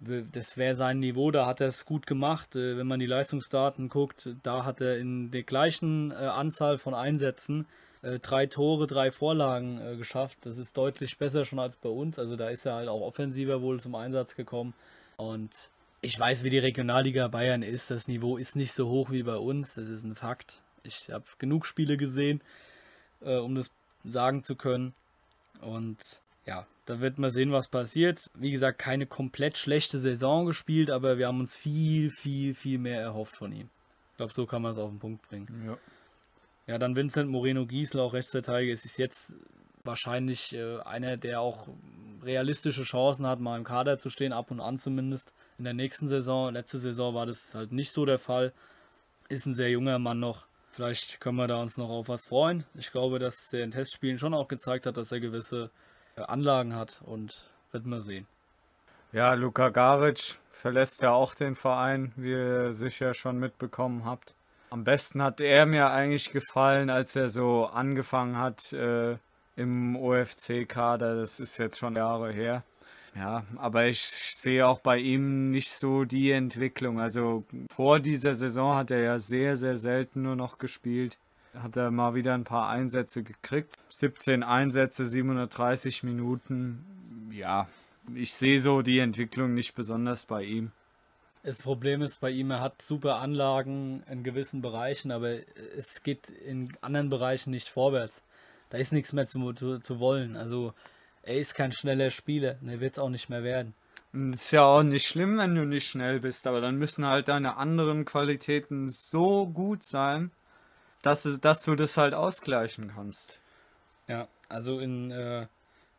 das wäre sein Niveau, da hat er es gut gemacht. Äh, wenn man die Leistungsdaten guckt, da hat er in der gleichen äh, Anzahl von Einsätzen äh, drei Tore, drei Vorlagen geschafft. Das ist deutlich besser schon als bei uns. Also da ist er halt auch offensiver wohl zum Einsatz gekommen. Und ich weiß, wie die Regionalliga Bayern ist. Das Niveau ist nicht so hoch wie bei uns. Das ist ein Fakt. Ich habe genug Spiele gesehen, um das sagen zu können. Und ja, da wird man sehen, was passiert. Wie gesagt, keine komplett schlechte Saison gespielt, aber wir haben uns viel, viel, viel mehr erhofft von ihm. Ich glaube, so kann man es auf den Punkt bringen. Ja. Ja, dann Vincent Moreno Giesel, auch Rechtsverteidiger. Es ist jetzt wahrscheinlich äh, einer, der auch realistische Chancen hat, mal im Kader zu stehen, ab und an zumindest. In der nächsten Saison, letzte Saison war das halt nicht so der Fall. Ist ein sehr junger Mann noch. Vielleicht können wir da uns noch auf was freuen. Ich glaube, dass der in Testspielen schon auch gezeigt hat, dass er gewisse Anlagen hat und wird man sehen. Ja, Luka Garic verlässt ja auch den Verein, wie ihr sicher schon mitbekommen habt. Am besten hat er mir eigentlich gefallen, als er so angefangen hat äh, im OFC-Kader. Das ist jetzt schon Jahre her. Ja, aber ich sehe auch bei ihm nicht so die Entwicklung. Also vor dieser Saison hat er ja sehr, sehr selten nur noch gespielt hat er mal wieder ein paar Einsätze gekriegt. 17 Einsätze, 730 Minuten. ja, ich sehe so die Entwicklung nicht besonders bei ihm. Das Problem ist bei ihm, er hat super Anlagen in gewissen Bereichen, aber es geht in anderen Bereichen nicht vorwärts. Da ist nichts mehr zu, zu, zu wollen. Also er ist kein schneller Spieler und er wird es auch nicht mehr werden. Ist ja auch nicht schlimm, wenn du nicht schnell bist, aber dann müssen halt deine anderen Qualitäten so gut sein, dass, es, dass du das halt ausgleichen kannst. Ja, also in, äh,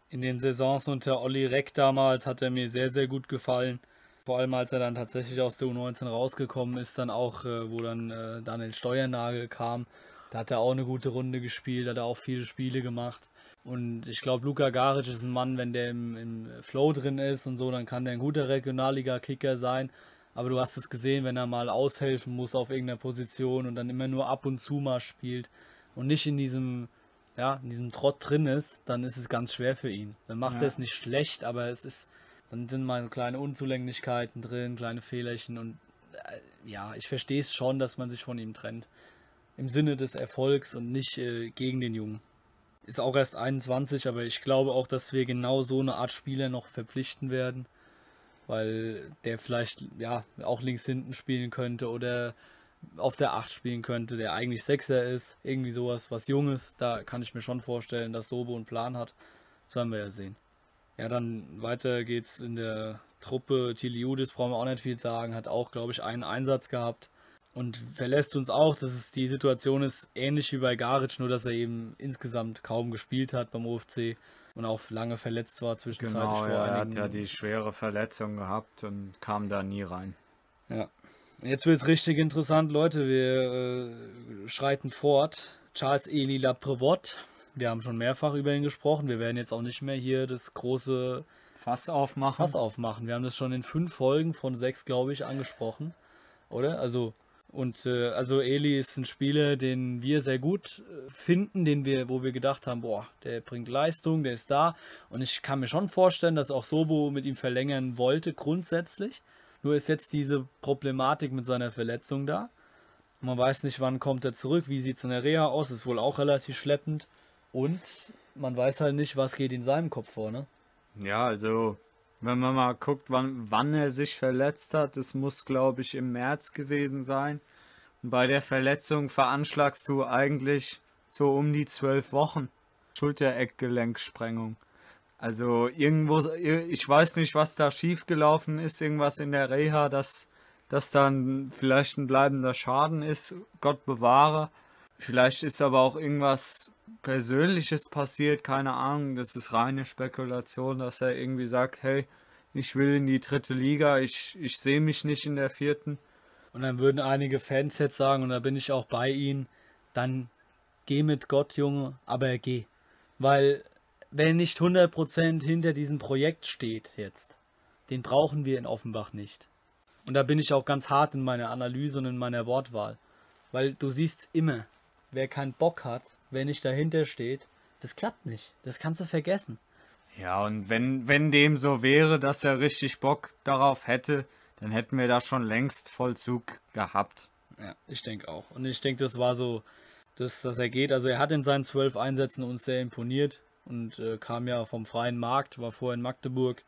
in den Saisons unter Olli Reck damals hat er mir sehr, sehr gut gefallen. Vor allem als er dann tatsächlich aus der U19 rausgekommen ist, dann auch, äh, wo dann äh, Daniel Steuernagel kam. Da hat er auch eine gute Runde gespielt, hat er auch viele Spiele gemacht. Und ich glaube, Luka Garic ist ein Mann, wenn der im, im Flow drin ist und so, dann kann der ein guter Regionalliga-Kicker sein. Aber du hast es gesehen, wenn er mal aushelfen muss auf irgendeiner Position und dann immer nur ab und zu mal spielt und nicht in diesem, ja, in diesem Trott drin ist, dann ist es ganz schwer für ihn. Dann macht ja. er es nicht schlecht, aber es ist, dann sind mal kleine Unzulänglichkeiten drin, kleine Fehlerchen und äh, ja, ich verstehe es schon, dass man sich von ihm trennt. Im Sinne des Erfolgs und nicht äh, gegen den Jungen. Ist auch erst 21, aber ich glaube auch, dass wir genau so eine Art Spieler noch verpflichten werden. Weil der vielleicht ja auch links hinten spielen könnte oder auf der 8 spielen könnte, der eigentlich Sechser ist. Irgendwie sowas, was Junges. Da kann ich mir schon vorstellen, dass Sobo einen Plan hat. Das werden wir ja sehen. Ja, dann weiter geht's in der Truppe. Tiliudis brauchen wir auch nicht viel sagen, hat auch, glaube ich, einen Einsatz gehabt und verlässt uns auch, dass es die Situation ist ähnlich wie bei Garic, nur dass er eben insgesamt kaum gespielt hat beim OFC und auch lange verletzt war zwischenzeitlich genau, vor ja, er hat ja die schwere Verletzung gehabt und kam da nie rein. Ja. Jetzt wird es richtig interessant, Leute. Wir äh, schreiten fort. Charles Eli Laprevot wir haben schon mehrfach über ihn gesprochen. Wir werden jetzt auch nicht mehr hier das große Fass aufmachen. Fass aufmachen. Wir haben das schon in fünf Folgen von sechs, glaube ich, angesprochen. Oder? Also, und äh, also Eli ist ein Spieler, den wir sehr gut äh, finden, den wir, wo wir gedacht haben, boah, der bringt Leistung, der ist da. Und ich kann mir schon vorstellen, dass auch Sobo mit ihm verlängern wollte, grundsätzlich. Nur ist jetzt diese Problematik mit seiner Verletzung da. Man weiß nicht, wann kommt er zurück, wie sieht es in der Reha aus, ist wohl auch relativ schleppend. Und man weiß halt nicht, was geht in seinem Kopf vor, ne? Ja, also, wenn man mal guckt, wann, wann er sich verletzt hat, das muss, glaube ich, im März gewesen sein. Und bei der Verletzung veranschlagst du eigentlich so um die zwölf Wochen. Schultereckgelenksprengung. Also irgendwo, ich weiß nicht, was da schiefgelaufen ist, irgendwas in der Reha, dass, dass dann vielleicht ein bleibender Schaden ist, Gott bewahre. Vielleicht ist aber auch irgendwas Persönliches passiert, keine Ahnung. Das ist reine Spekulation, dass er irgendwie sagt, hey, ich will in die dritte Liga, ich, ich sehe mich nicht in der vierten. Und dann würden einige Fans jetzt sagen, und da bin ich auch bei ihnen, dann geh mit Gott, Junge, aber geh. Weil, wer nicht 100% hinter diesem Projekt steht jetzt, den brauchen wir in Offenbach nicht. Und da bin ich auch ganz hart in meiner Analyse und in meiner Wortwahl. Weil du siehst immer, wer keinen Bock hat, wer nicht dahinter steht, das klappt nicht. Das kannst du vergessen. Ja, und wenn, wenn dem so wäre, dass er richtig Bock darauf hätte, dann hätten wir da schon längst Vollzug gehabt. Ja, ich denke auch. Und ich denke, das war so, dass, dass er geht. Also er hat in seinen zwölf Einsätzen uns sehr imponiert und äh, kam ja vom freien Markt, war vorher in Magdeburg.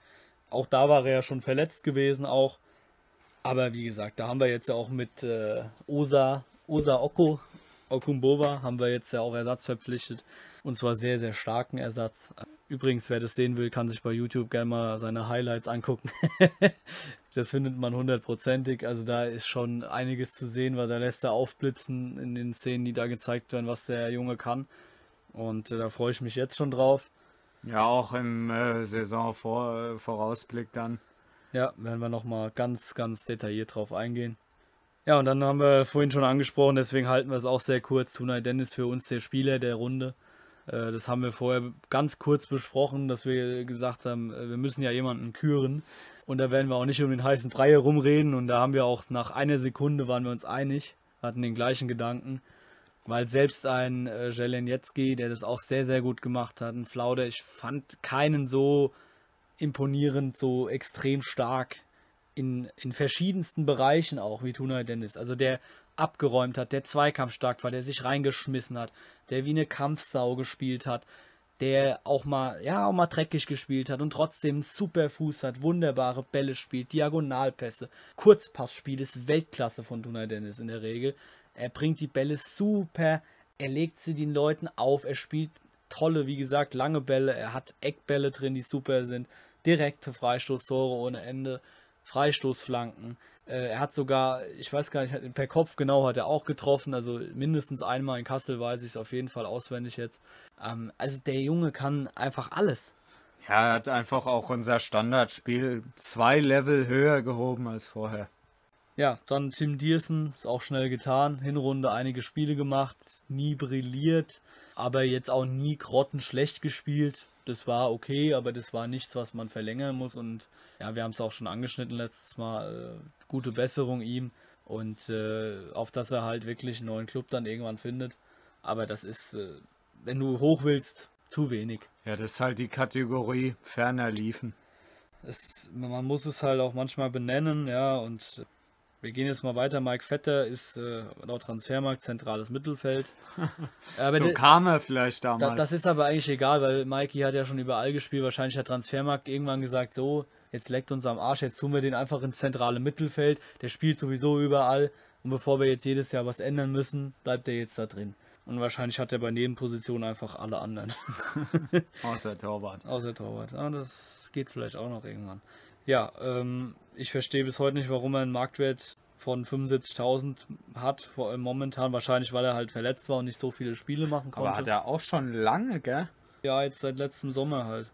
Auch da war er ja schon verletzt gewesen auch. Aber wie gesagt, da haben wir jetzt ja auch mit äh, Osa, Osa Oko Okumbova haben wir jetzt ja auch Ersatz verpflichtet. Und zwar sehr, sehr starken Ersatz. Übrigens, wer das sehen will, kann sich bei YouTube gerne mal seine Highlights angucken. das findet man hundertprozentig. Also da ist schon einiges zu sehen, weil da lässt er aufblitzen in den Szenen, die da gezeigt werden, was der Junge kann. Und äh, da freue ich mich jetzt schon drauf. Ja, auch im äh, Saisonvorausblick äh, dann. Ja, werden wir nochmal ganz, ganz detailliert drauf eingehen. Ja, und dann haben wir vorhin schon angesprochen, deswegen halten wir es auch sehr kurz. Tunay Dennis für uns der Spieler der Runde. Äh, das haben wir vorher ganz kurz besprochen, dass wir gesagt haben, äh, wir müssen ja jemanden küren. Und da werden wir auch nicht um den heißen Brei herumreden. Und da haben wir auch nach einer Sekunde waren wir uns einig, hatten den gleichen Gedanken. Weil selbst ein äh, Jelenjetski, der das auch sehr, sehr gut gemacht hat, ein Flauder, ich fand keinen so imponierend, so extrem stark in, in verschiedensten Bereichen auch, wie Tuna Dennis. Also der abgeräumt hat, der zweikampfstark war, der sich reingeschmissen hat, der wie eine Kampfsau gespielt hat, der auch mal, ja, auch mal dreckig gespielt hat und trotzdem super Fuß hat, wunderbare Bälle spielt, Diagonalpässe, Kurzpassspiel ist Weltklasse von Dunay Dennis in der Regel. Er bringt die Bälle super, er legt sie den Leuten auf, er spielt tolle, wie gesagt, lange Bälle, er hat Eckbälle drin, die super sind, direkte Freistoßtore ohne Ende, Freistoßflanken. Äh, er hat sogar, ich weiß gar nicht, per Kopf genau hat er auch getroffen, also mindestens einmal in Kassel weiß ich es auf jeden Fall auswendig jetzt. Ähm, also der Junge kann einfach alles. Ja, er hat einfach auch unser Standardspiel zwei Level höher gehoben als vorher. Ja, dann Tim Diersen, ist auch schnell getan. Hinrunde einige Spiele gemacht, nie brilliert, aber jetzt auch nie grottenschlecht gespielt das war okay, aber das war nichts, was man verlängern muss. Und ja, wir haben es auch schon angeschnitten letztes Mal. Äh, gute Besserung ihm und äh, auf dass er halt wirklich einen neuen Club dann irgendwann findet. Aber das ist, äh, wenn du hoch willst, zu wenig. Ja, das ist halt die Kategorie ferner liefen. Es, man muss es halt auch manchmal benennen, ja, und wir gehen jetzt mal weiter. Mike Vetter ist äh, laut Transfermarkt zentrales Mittelfeld. Aber so kam er vielleicht damals. das ist aber eigentlich egal, weil Mikey hat ja schon überall gespielt. Wahrscheinlich hat Transfermarkt irgendwann gesagt, so, jetzt leckt uns am Arsch, jetzt tun wir den einfach ins zentrale Mittelfeld. Der spielt sowieso überall. Und bevor wir jetzt jedes Jahr was ändern müssen, bleibt er jetzt da drin. Und wahrscheinlich hat er bei Nebenpositionen einfach alle anderen. Außer Torwart. Außer Torwart. Ja, das geht vielleicht auch noch irgendwann. Ja, ähm, ich verstehe bis heute nicht, warum er einen Marktwert von 75.000 hat, momentan. Wahrscheinlich, weil er halt verletzt war und nicht so viele Spiele machen konnte. Aber hat er auch schon lange, gell? Ja, jetzt seit letztem Sommer halt.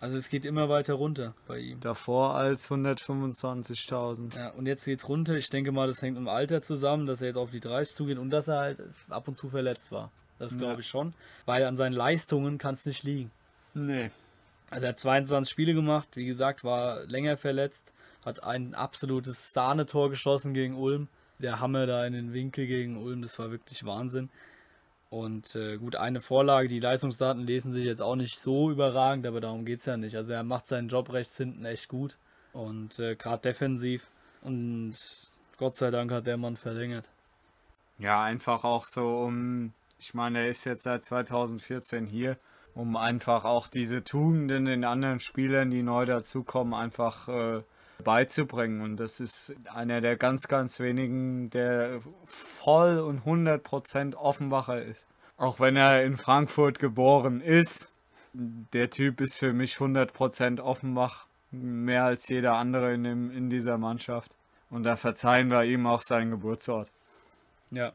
Also es geht immer weiter runter bei ihm. Davor als 125.000. Ja, und jetzt geht's runter. Ich denke mal, das hängt dem Alter zusammen, dass er jetzt auf die 30 zugeht und dass er halt ab und zu verletzt war. Das glaube ich schon. Weil an seinen Leistungen kann es nicht liegen. Nee. Also er hat 22 Spiele gemacht, wie gesagt, war länger verletzt, hat ein absolutes Sahnetor geschossen gegen Ulm. Der Hammer da in den Winkel gegen Ulm, das war wirklich Wahnsinn. Und äh, gut, eine Vorlage, die Leistungsdaten lesen sich jetzt auch nicht so überragend, aber darum geht es ja nicht. Also er macht seinen Job rechts hinten echt gut und äh, gerade defensiv. Und Gott sei Dank hat der Mann verlängert. Ja, einfach auch so um, ich meine, er ist jetzt seit 2014 hier um einfach auch diese Tugenden den anderen Spielern, die neu dazukommen, einfach äh, beizubringen. Und das ist einer der ganz, ganz wenigen, der voll und 100% Offenbacher ist. Auch wenn er in Frankfurt geboren ist, der Typ ist für mich 100% Offenbach, mehr als jeder andere in, dem, in dieser Mannschaft. Und da verzeihen wir ihm auch seinen Geburtsort. Ja,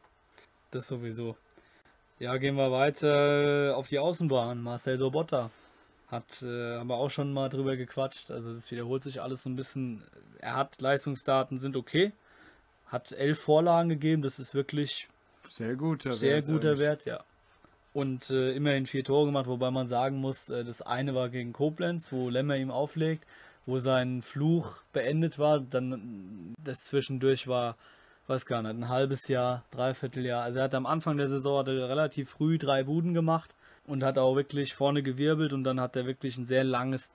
das sowieso. Ja, gehen wir weiter auf die Außenbahn. Marcel Sobotta hat, äh, haben wir auch schon mal drüber gequatscht. Also das wiederholt sich alles so ein bisschen. Er hat Leistungsdaten, sind okay. Hat elf Vorlagen gegeben, das ist wirklich sehr guter sehr Wert. Sehr guter eigentlich. Wert, ja. Und äh, immerhin vier Tore gemacht, wobei man sagen muss, äh, das eine war gegen Koblenz, wo Lemmer ihm auflegt, wo sein Fluch beendet war. Dann das zwischendurch war weiß gar nicht, ein halbes Jahr, dreiviertel Jahr. Also er hat am Anfang der Saison relativ früh drei Buden gemacht und hat auch wirklich vorne gewirbelt und dann hat er wirklich ein sehr langes,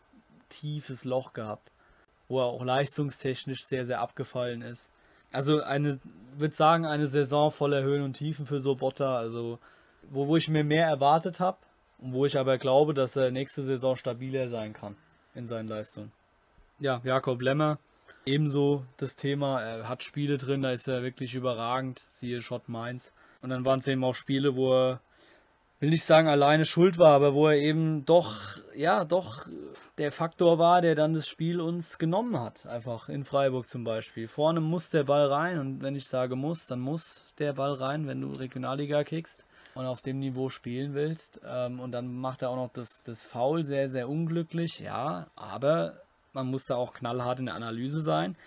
tiefes Loch gehabt, wo er auch leistungstechnisch sehr, sehr abgefallen ist. Also eine, würde sagen, eine Saison voller Höhen und Tiefen für Sobotta, also wo, wo ich mir mehr erwartet habe und wo ich aber glaube, dass er nächste Saison stabiler sein kann in seinen Leistungen. Ja, Jakob Lemmer, Ebenso das Thema, er hat Spiele drin, da ist er wirklich überragend, siehe Schott Mainz. Und dann waren es eben auch Spiele, wo er, will nicht sagen alleine schuld war, aber wo er eben doch, ja, doch der Faktor war, der dann das Spiel uns genommen hat. Einfach in Freiburg zum Beispiel. Vorne muss der Ball rein und wenn ich sage muss, dann muss der Ball rein, wenn du Regionalliga kickst und auf dem Niveau spielen willst. Ähm, und dann macht er auch noch das, das Foul sehr, sehr unglücklich, ja, aber man muss da auch knallhart in der Analyse sein.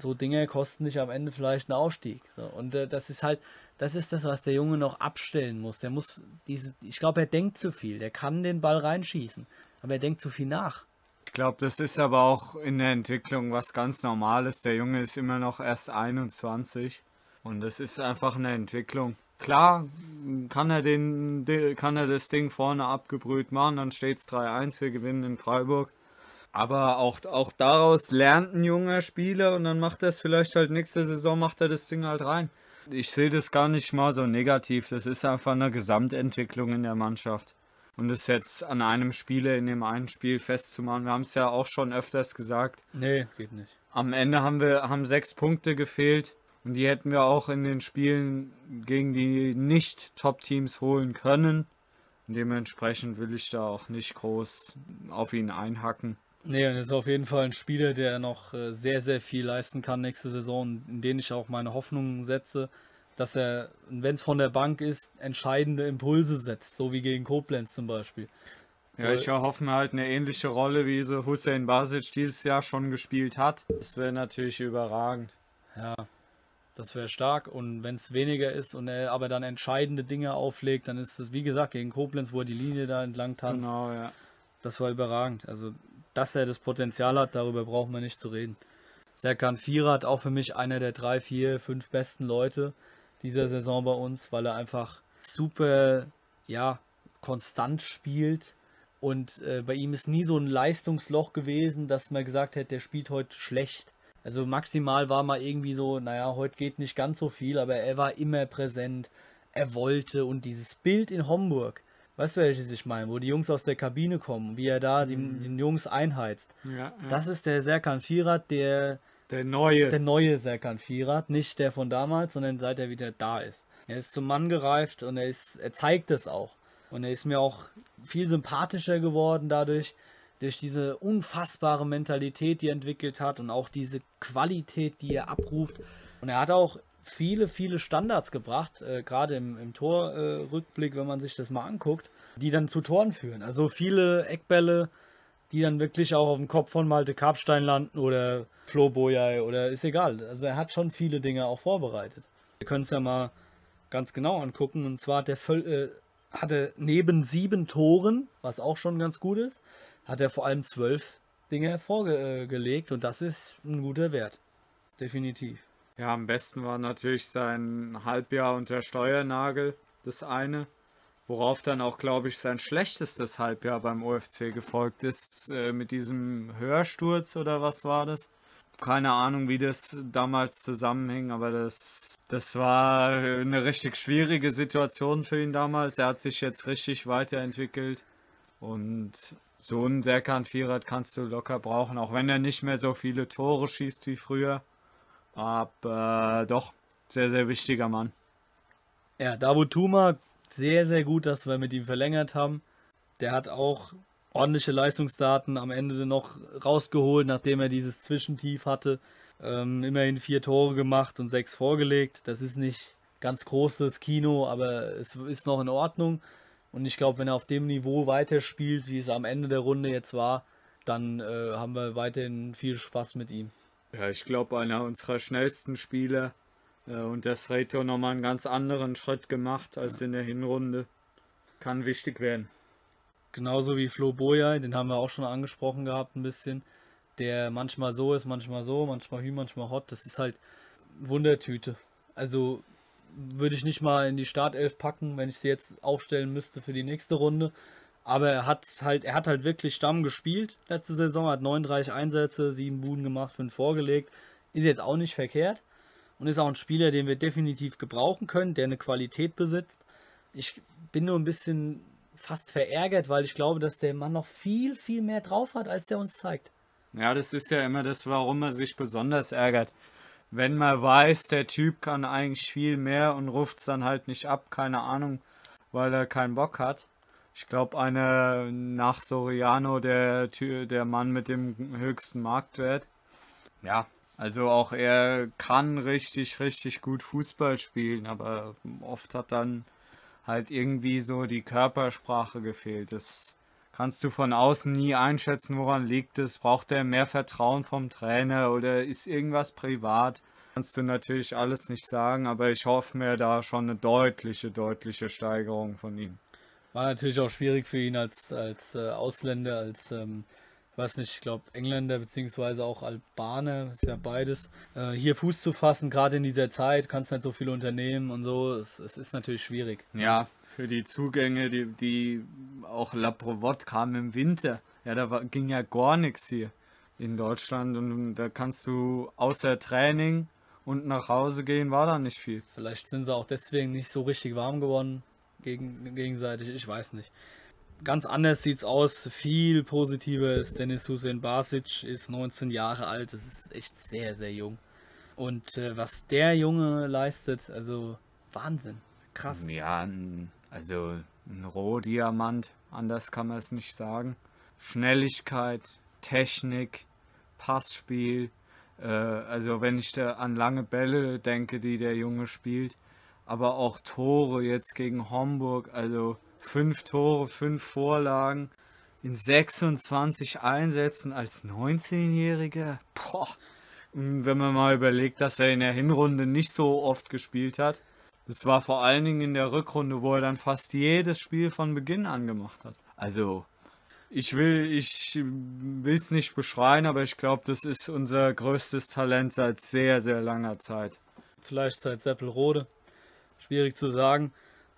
So Dinge kosten dich am Ende vielleicht einen Aufstieg. So, und äh, das ist halt, das ist das, was der Junge noch abstellen muss. Der muss diese, ich glaube, er denkt zu viel. Der kann den Ball reinschießen, aber er denkt zu viel nach. Ich glaube, das ist aber auch in der Entwicklung was ganz Normales. Der Junge ist immer noch erst 21 und das ist einfach eine Entwicklung. Klar kann er, den, kann er das Ding vorne abgebrüht machen, dann steht es 3-1, wir gewinnen in Freiburg. Aber auch, auch daraus lernt ein junger Spieler und dann macht er es vielleicht halt nächste Saison, macht er das Ding halt rein. Ich sehe das gar nicht mal so negativ. Das ist einfach eine Gesamtentwicklung in der Mannschaft. Und es jetzt an einem Spieler in dem einen Spiel festzumachen, wir haben es ja auch schon öfters gesagt. Nee, geht nicht. Am Ende haben wir haben sechs Punkte gefehlt und die hätten wir auch in den Spielen gegen die nicht Top-Teams holen können. Und dementsprechend will ich da auch nicht groß auf ihn einhacken. Nee, und ist auf jeden Fall ein Spieler, der noch äh, sehr, sehr viel leisten kann nächste Saison, in den ich auch meine Hoffnungen setze, dass er, wenn es von der Bank ist, entscheidende Impulse setzt, so wie gegen Koblenz zum Beispiel. Ja, ich hoffe mir halt eine ähnliche Rolle, wie so Hussein Basic dieses Jahr schon gespielt hat. Das wäre natürlich überragend. Ja, das wäre stark. Und wenn es weniger ist und er aber dann entscheidende Dinge auflegt, dann ist es, wie gesagt, gegen Koblenz, wo er die Linie da entlang tanzt. Genau, ja. Das war überragend. Also, dass er das Potenzial hat, darüber brauchen wir nicht zu reden. Serkan Vierat auch für mich einer der drei, vier, fünf besten Leute dieser Saison bei uns, weil er einfach super, ja, konstant spielt. Und äh, bei ihm ist nie so ein Leistungsloch gewesen, dass man gesagt hätte, der spielt heute schlecht. Also maximal war mal irgendwie so, naja, heute geht nicht ganz so viel, aber er war immer präsent. Er wollte und dieses Bild in Homburg, weißt du, welches ich meine, wo die Jungs aus der Kabine kommen, wie er da die, Mhm. den Jungs einheizt. ja, ja. Das ist der Serkan Vierat, der, der neue. der neue Serkan Vierat, nicht der von damals, sondern seit er wieder da ist. Er ist zum Mann gereift und er, ist, er zeigt es auch. Und er ist mir auch viel sympathischer geworden dadurch, durch diese unfassbare Mentalität, die er entwickelt hat und auch diese Qualität, die er abruft. Und er hat auch viele, viele Standards gebracht, äh, gerade im, im Torrückblick, äh, wenn man sich das mal anguckt, die dann zu Toren führen. Also viele Eckbälle, die dann wirklich auch auf dem Kopf von Malte Karpstein landen oder Flo Boyai oder ist egal. Also er hat schon viele Dinge auch vorbereitet. Wir können es ja mal ganz genau angucken. Und zwar hat er, äh, hat er neben sieben Toren, was auch schon ganz gut ist, hat er vor allem zwölf Dinge hervorgelegt und das ist ein guter Wert. Definitiv. Ja, am besten war natürlich sein Halbjahr unter Steuernagel, das eine. Worauf dann auch, glaube ich, sein schlechtestes Halbjahr beim OFC gefolgt ist, äh, mit diesem Hörsturz oder was war das? Keine Ahnung, wie das damals zusammenhing, aber das, das war eine richtig schwierige Situation für ihn damals. Er hat sich jetzt richtig weiterentwickelt und so einen Serkan Vierat kannst du locker brauchen, auch wenn er nicht mehr so viele Tore schießt wie früher. Aber doch, sehr, sehr wichtiger Mann. Ja, Davut Tuma, sehr, sehr gut, dass wir mit ihm verlängert haben. Der hat auch ordentliche Leistungsdaten am Ende noch rausgeholt, nachdem er dieses Zwischentief hatte. Ähm, immerhin vier Tore gemacht und sechs vorgelegt. Das ist nicht ganz großes Kino, aber es ist noch in Ordnung. Und ich glaube, wenn er auf dem Niveau weiterspielt, wie es am Ende der Runde jetzt war, dann äh, haben wir weiterhin viel Spaß mit ihm. Ja, ich glaube, einer unserer schnellsten Spieler. Äh, und das Reto nochmal einen ganz anderen Schritt gemacht als in der Hinrunde. Kann wichtig werden. Genauso wie Flo Boyai, den haben wir auch schon angesprochen gehabt ein bisschen. Der manchmal so ist, manchmal so, manchmal hü, manchmal hot. Das ist halt Wundertüte. Also würde ich nicht mal in die Startelf packen, wenn ich sie jetzt aufstellen müsste für die nächste Runde. Aber er hat halt, er hat halt wirklich Stamm gespielt letzte Saison, hat 39 Einsätze, sieben Buden gemacht, fünf vorgelegt. Ist jetzt auch nicht verkehrt und ist auch ein Spieler, den wir definitiv gebrauchen können, der eine Qualität besitzt. Ich bin nur ein bisschen fast verärgert, weil ich glaube, dass der Mann noch viel, viel mehr drauf hat, als der uns zeigt. Ja, das ist ja immer das, warum man sich besonders ärgert. Wenn man weiß, der Typ kann eigentlich viel mehr und ruft es dann halt nicht ab, keine Ahnung, weil er keinen Bock hat. Ich glaube, einer nach Soriano, der, der Mann mit dem höchsten Marktwert. Ja, also auch er kann richtig, richtig gut Fußball spielen, aber oft hat dann halt irgendwie so die Körpersprache gefehlt. Das kannst du von außen nie einschätzen, woran liegt es. Braucht er mehr Vertrauen vom Trainer oder ist irgendwas privat? Kannst du natürlich alles nicht sagen, aber ich hoffe mir da schon eine deutliche, deutliche Steigerung von ihm. War natürlich auch schwierig für ihn als, als äh, Ausländer, als, ähm, ich weiß nicht, ich glaube Engländer beziehungsweise auch Albaner, ist ja beides, äh, hier Fuß zu fassen, gerade in dieser Zeit, kannst nicht so viel unternehmen und so, es, es ist natürlich schwierig. Ja, für die Zugänge, die, die auch La Provotte kam im Winter. Ja, da war, ging ja gar nichts hier in Deutschland und da kannst du außer Training und nach Hause gehen, war da nicht viel. Vielleicht sind sie auch deswegen nicht so richtig warm geworden gegen, gegenseitig, ich weiß nicht. ganz anders sieht es aus. Viel positiver ist Dennis Hussein Basic, ist 19 Jahre alt. Das ist echt sehr, sehr jung. Und äh, was der Junge leistet, also Wahnsinn. Krass. Ja, also ein Rohdiamant, anders kann man es nicht sagen. Schnelligkeit, Technik, Passspiel. Äh, also wenn ich da an lange Bälle denke, die der Junge spielt, aber auch Tore jetzt gegen Homburg, also fünf Tore, fünf Vorlagen in 26 Einsätzen als 19-Jähriger. Boah. Wenn man mal überlegt, dass er in der Hinrunde nicht so oft gespielt hat. Das war vor allen Dingen in der Rückrunde, wo er dann fast jedes Spiel von Beginn an gemacht hat. Also, ich will, ich will es nicht beschreien, aber ich glaube, das ist unser größtes Talent seit sehr, sehr langer Zeit. Vielleicht seit Seppelrode. Schwierig zu sagen.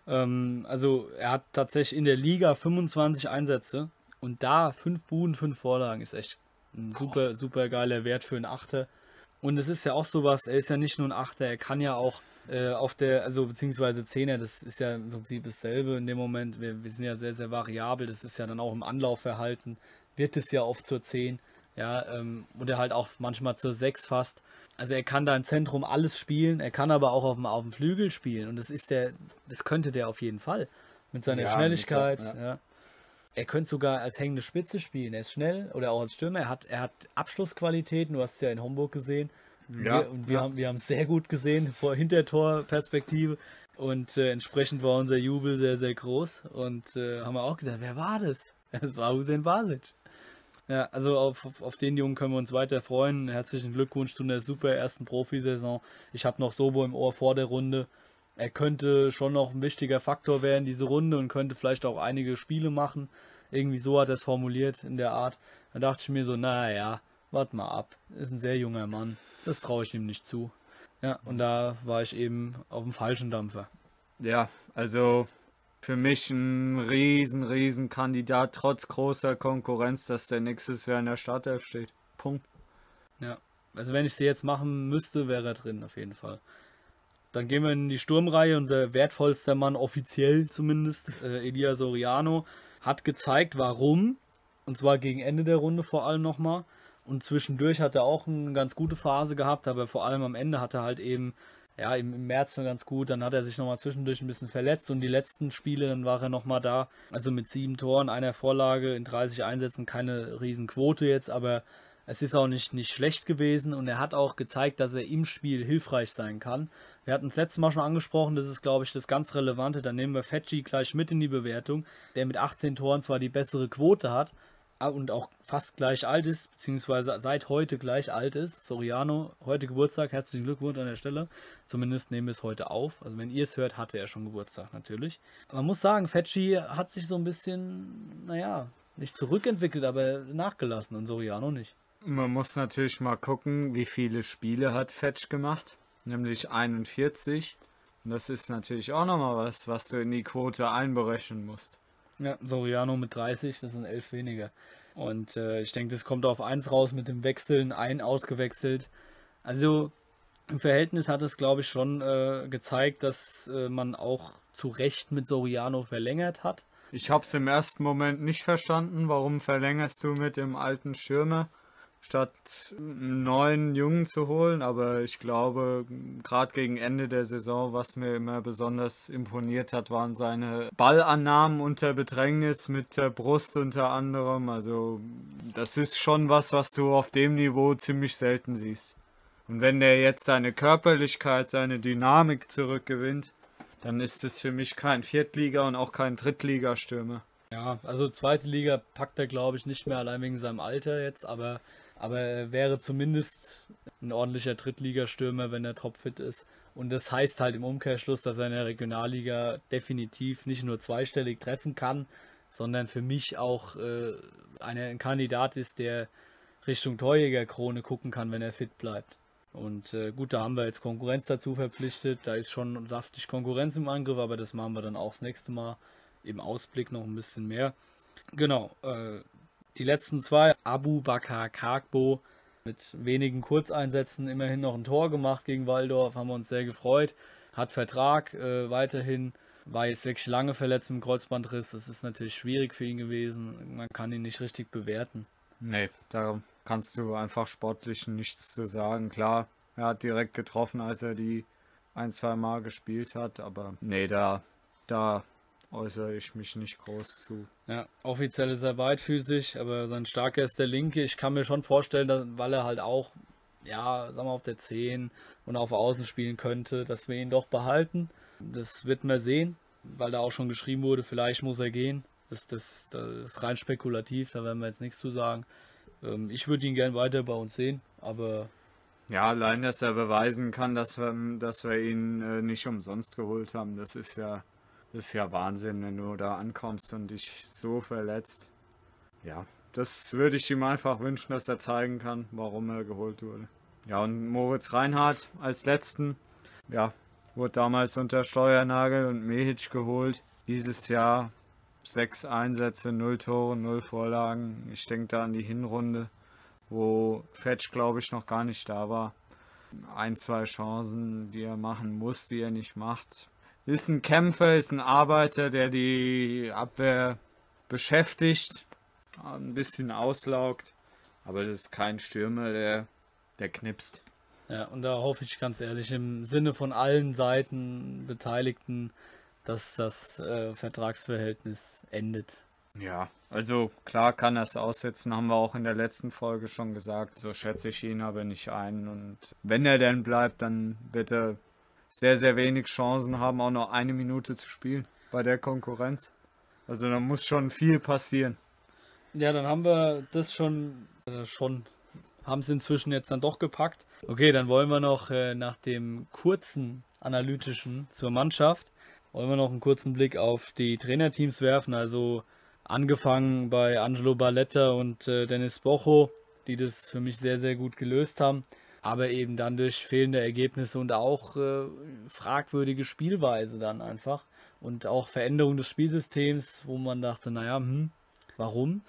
Ähm, also er hat tatsächlich in der Liga 25 Einsätze und da fünf Buden, fünf Vorlagen ist echt ein super, super geiler Wert für einen Achter. Und es ist ja auch sowas, er ist ja nicht nur ein Achter, er kann ja auch äh, auf der, also beziehungsweise Zehner, das ist ja im Prinzip dasselbe in dem Moment. Wir, wir sind ja sehr, sehr variabel, das ist ja dann auch im Anlaufverhalten, wird es ja oft zur 10. Ja, ähm, oder halt auch manchmal zur 6 fast. Also er kann da im Zentrum alles spielen, er kann aber auch auf dem, auf dem Flügel spielen. Und das ist der, das könnte der auf jeden Fall. Mit seiner ja, Schnelligkeit. So, ja. ja. Er könnte sogar als hängende Spitze spielen. Er ist schnell oder auch als Stürmer. Er hat, er hat Abschlussqualitäten, du hast es ja in Homburg gesehen. Ja, wir, und wir, ja. haben, wir haben es sehr gut gesehen vor Hintertorperspektive. Und äh, entsprechend war unser Jubel sehr, sehr groß. Und äh, haben wir auch gedacht, wer war das? Es war Hussein Basic. Ja, also auf, auf den Jungen können wir uns weiter freuen. Herzlichen Glückwunsch zu einer super ersten Profisaison. Ich habe noch Sobo im Ohr vor der Runde. Er könnte schon noch ein wichtiger Faktor werden, diese Runde, und könnte vielleicht auch einige Spiele machen. Irgendwie so hat er es formuliert in der Art. Da dachte ich mir so, naja, warte mal ab. Ist ein sehr junger Mann. Das traue ich ihm nicht zu. Ja, und da war ich eben auf dem falschen Dampfer. Ja, also für mich ein riesen, riesen Kandidat, trotz großer Konkurrenz, dass der nächstes Jahr in der Startelf steht. Punkt. Ja, also wenn ich sie jetzt machen müsste, wäre er drin, auf jeden Fall. Dann gehen wir in die Sturmreihe. Unser wertvollster Mann, offiziell zumindest, äh, Elia Soriano, hat gezeigt, warum. Und zwar gegen Ende der Runde vor allem nochmal. Und zwischendurch hat er auch eine ganz gute Phase gehabt, aber vor allem am Ende hat er halt eben ja, im, März war ganz gut. Dann hat er sich nochmal zwischendurch ein bisschen verletzt und die letzten Spiele, dann war er nochmal da. Also mit sieben Toren, einer Vorlage in 30 Einsätzen, keine Riesenquote jetzt, aber es ist auch nicht, nicht schlecht gewesen und er hat auch gezeigt, dass er im Spiel hilfreich sein kann. Wir hatten es letztes Mal schon angesprochen, das ist, glaube ich, das ganz Relevante. Dann nehmen wir Fetchi gleich mit in die Bewertung, der mit 18 Toren zwar die bessere Quote hat, und auch fast gleich alt ist, beziehungsweise seit heute gleich alt ist. Soriano, heute Geburtstag, herzlichen Glückwunsch an der Stelle. Zumindest nehmen wir es heute auf. Also wenn ihr es hört, hatte er schon Geburtstag natürlich. Man muss sagen, Fetschi hat sich so ein bisschen, naja, nicht zurückentwickelt, aber nachgelassen und Soriano nicht. Man muss natürlich mal gucken, wie viele Spiele hat Fetch gemacht. Nämlich 41. Und das ist natürlich auch nochmal was, was du in die Quote einberechnen musst. Ja, Soriano mit 30, das sind elf weniger. Und äh, ich denke, das kommt auf eins raus mit dem Wechseln, ein ausgewechselt. Also im Verhältnis hat es, glaube ich, schon äh, gezeigt, dass äh, man auch zu Recht mit Soriano verlängert hat. Ich habe es im ersten Moment nicht verstanden. Warum verlängerst du mit dem alten Schirmer? Statt einen neuen Jungen zu holen. Aber ich glaube, gerade gegen Ende der Saison, was mir immer besonders imponiert hat, waren seine Ballannahmen unter Bedrängnis mit der Brust unter anderem. Also das ist schon was, was du auf dem Niveau ziemlich selten siehst. Und wenn der jetzt seine Körperlichkeit, seine Dynamik zurückgewinnt, dann ist es für mich kein Viertliga- und auch kein Drittligastürmer. Ja, also zweite Liga packt er, glaube ich, nicht mehr allein wegen seinem Alter jetzt, aber aber er wäre zumindest ein ordentlicher Drittligastürmer, wenn er topfit ist. Und das heißt halt im Umkehrschluss, dass er in der Regionalliga definitiv nicht nur zweistellig treffen kann, sondern für mich auch äh, ein Kandidat ist, der Richtung Torjägerkrone gucken kann, wenn er fit bleibt. Und äh, gut, da haben wir jetzt Konkurrenz dazu verpflichtet. Da ist schon saftig Konkurrenz im Angriff, aber das machen wir dann auch das nächste Mal im Ausblick noch ein bisschen mehr. Genau, äh, die letzten zwei, Abu Bakar Kagbo, mit wenigen Kurzeinsätzen immerhin noch ein Tor gemacht gegen Waldorf, haben wir uns sehr gefreut. Hat Vertrag äh, weiterhin, war jetzt wirklich lange verletzt im Kreuzbandriss. Das ist natürlich schwierig für ihn gewesen. Man kann ihn nicht richtig bewerten. Nee, da kannst du einfach sportlich nichts zu sagen. Klar, er hat direkt getroffen, als er die ein, zwei Mal gespielt hat, aber nee, da, da äußere ich mich nicht groß zu. Ja, offiziell ist er beidfüßig, aber sein starker ist der linke. Ich kann mir schon vorstellen, dass, weil er halt auch, ja, sagen wir auf der 10 und auf Außen spielen könnte, dass wir ihn doch behalten. Das wird man sehen, weil da auch schon geschrieben wurde, vielleicht muss er gehen. Das, das, das ist rein spekulativ, da werden wir jetzt nichts zu sagen. Ähm, ich würde ihn gern weiter bei uns sehen, aber. Ja, allein, dass er beweisen kann, dass wir, dass wir ihn äh, nicht umsonst geholt haben, das ist ja, das ist ja Wahnsinn, wenn du da ankommst und dich so verletzt. Ja, das würde ich ihm einfach wünschen, dass er zeigen kann, warum er geholt wurde. Ja, und Moritz Reinhardt als letzten, ja, wurde damals unter Steuernagel und Mehic geholt. Dieses Jahr sechs Einsätze, null Tore, null Vorlagen. Ich denke da an die Hinrunde, wo Fetch, glaube ich, noch gar nicht da war. Ein, zwei Chancen, die er machen muss, die er nicht macht. Ist ein Kämpfer, ist ein Arbeiter, der die Abwehr beschäftigt, ein bisschen auslaugt. Aber das ist kein Stürmer, der, der knipst. Ja, und da hoffe ich ganz ehrlich im Sinne von allen Seiten Beteiligten, dass das äh, Vertragsverhältnis endet. Ja, also klar kann er es aussetzen, haben wir auch in der letzten Folge schon gesagt. So schätze ich ihn aber nicht ein. Und wenn er denn bleibt, dann wird er sehr, sehr wenig Chancen haben, auch noch eine Minute zu spielen bei der Konkurrenz. Also da muss schon viel passieren. Ja, dann haben wir das schon, also schon, haben es inzwischen jetzt dann doch gepackt. Okay, dann wollen wir noch äh, nach dem kurzen analytischen zur Mannschaft wollen wir noch einen kurzen Blick auf die Trainerteams werfen. Also angefangen bei Angelo Balletta und äh, Dennis Bocho, die das für mich sehr, sehr gut gelöst haben. Aber eben dann durch fehlende Ergebnisse und auch äh, fragwürdige Spielweise dann einfach. Und auch Veränderung des Spielsystems, wo man dachte, naja, hm, warum?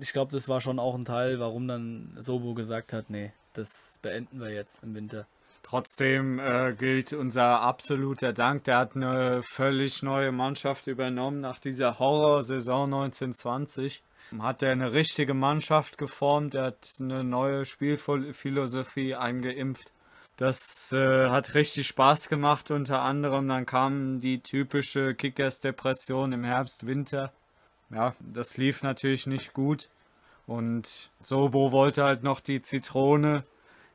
ich glaube, das war schon auch ein Teil, warum dann Sobo gesagt hat, nee, das beenden wir jetzt im Winter. Trotzdem äh, gilt unser absoluter Dank. Der hat eine völlig neue Mannschaft übernommen nach dieser Horrorsaison 1920. Hat er eine richtige Mannschaft geformt. Er hat eine neue Spielphilosophie eingeimpft. Das äh, hat richtig Spaß gemacht. Unter anderem dann kam die typische Kickers-Depression im Herbst, Winter. Ja, das lief natürlich nicht gut. Und Sobo wollte halt noch die Zitrone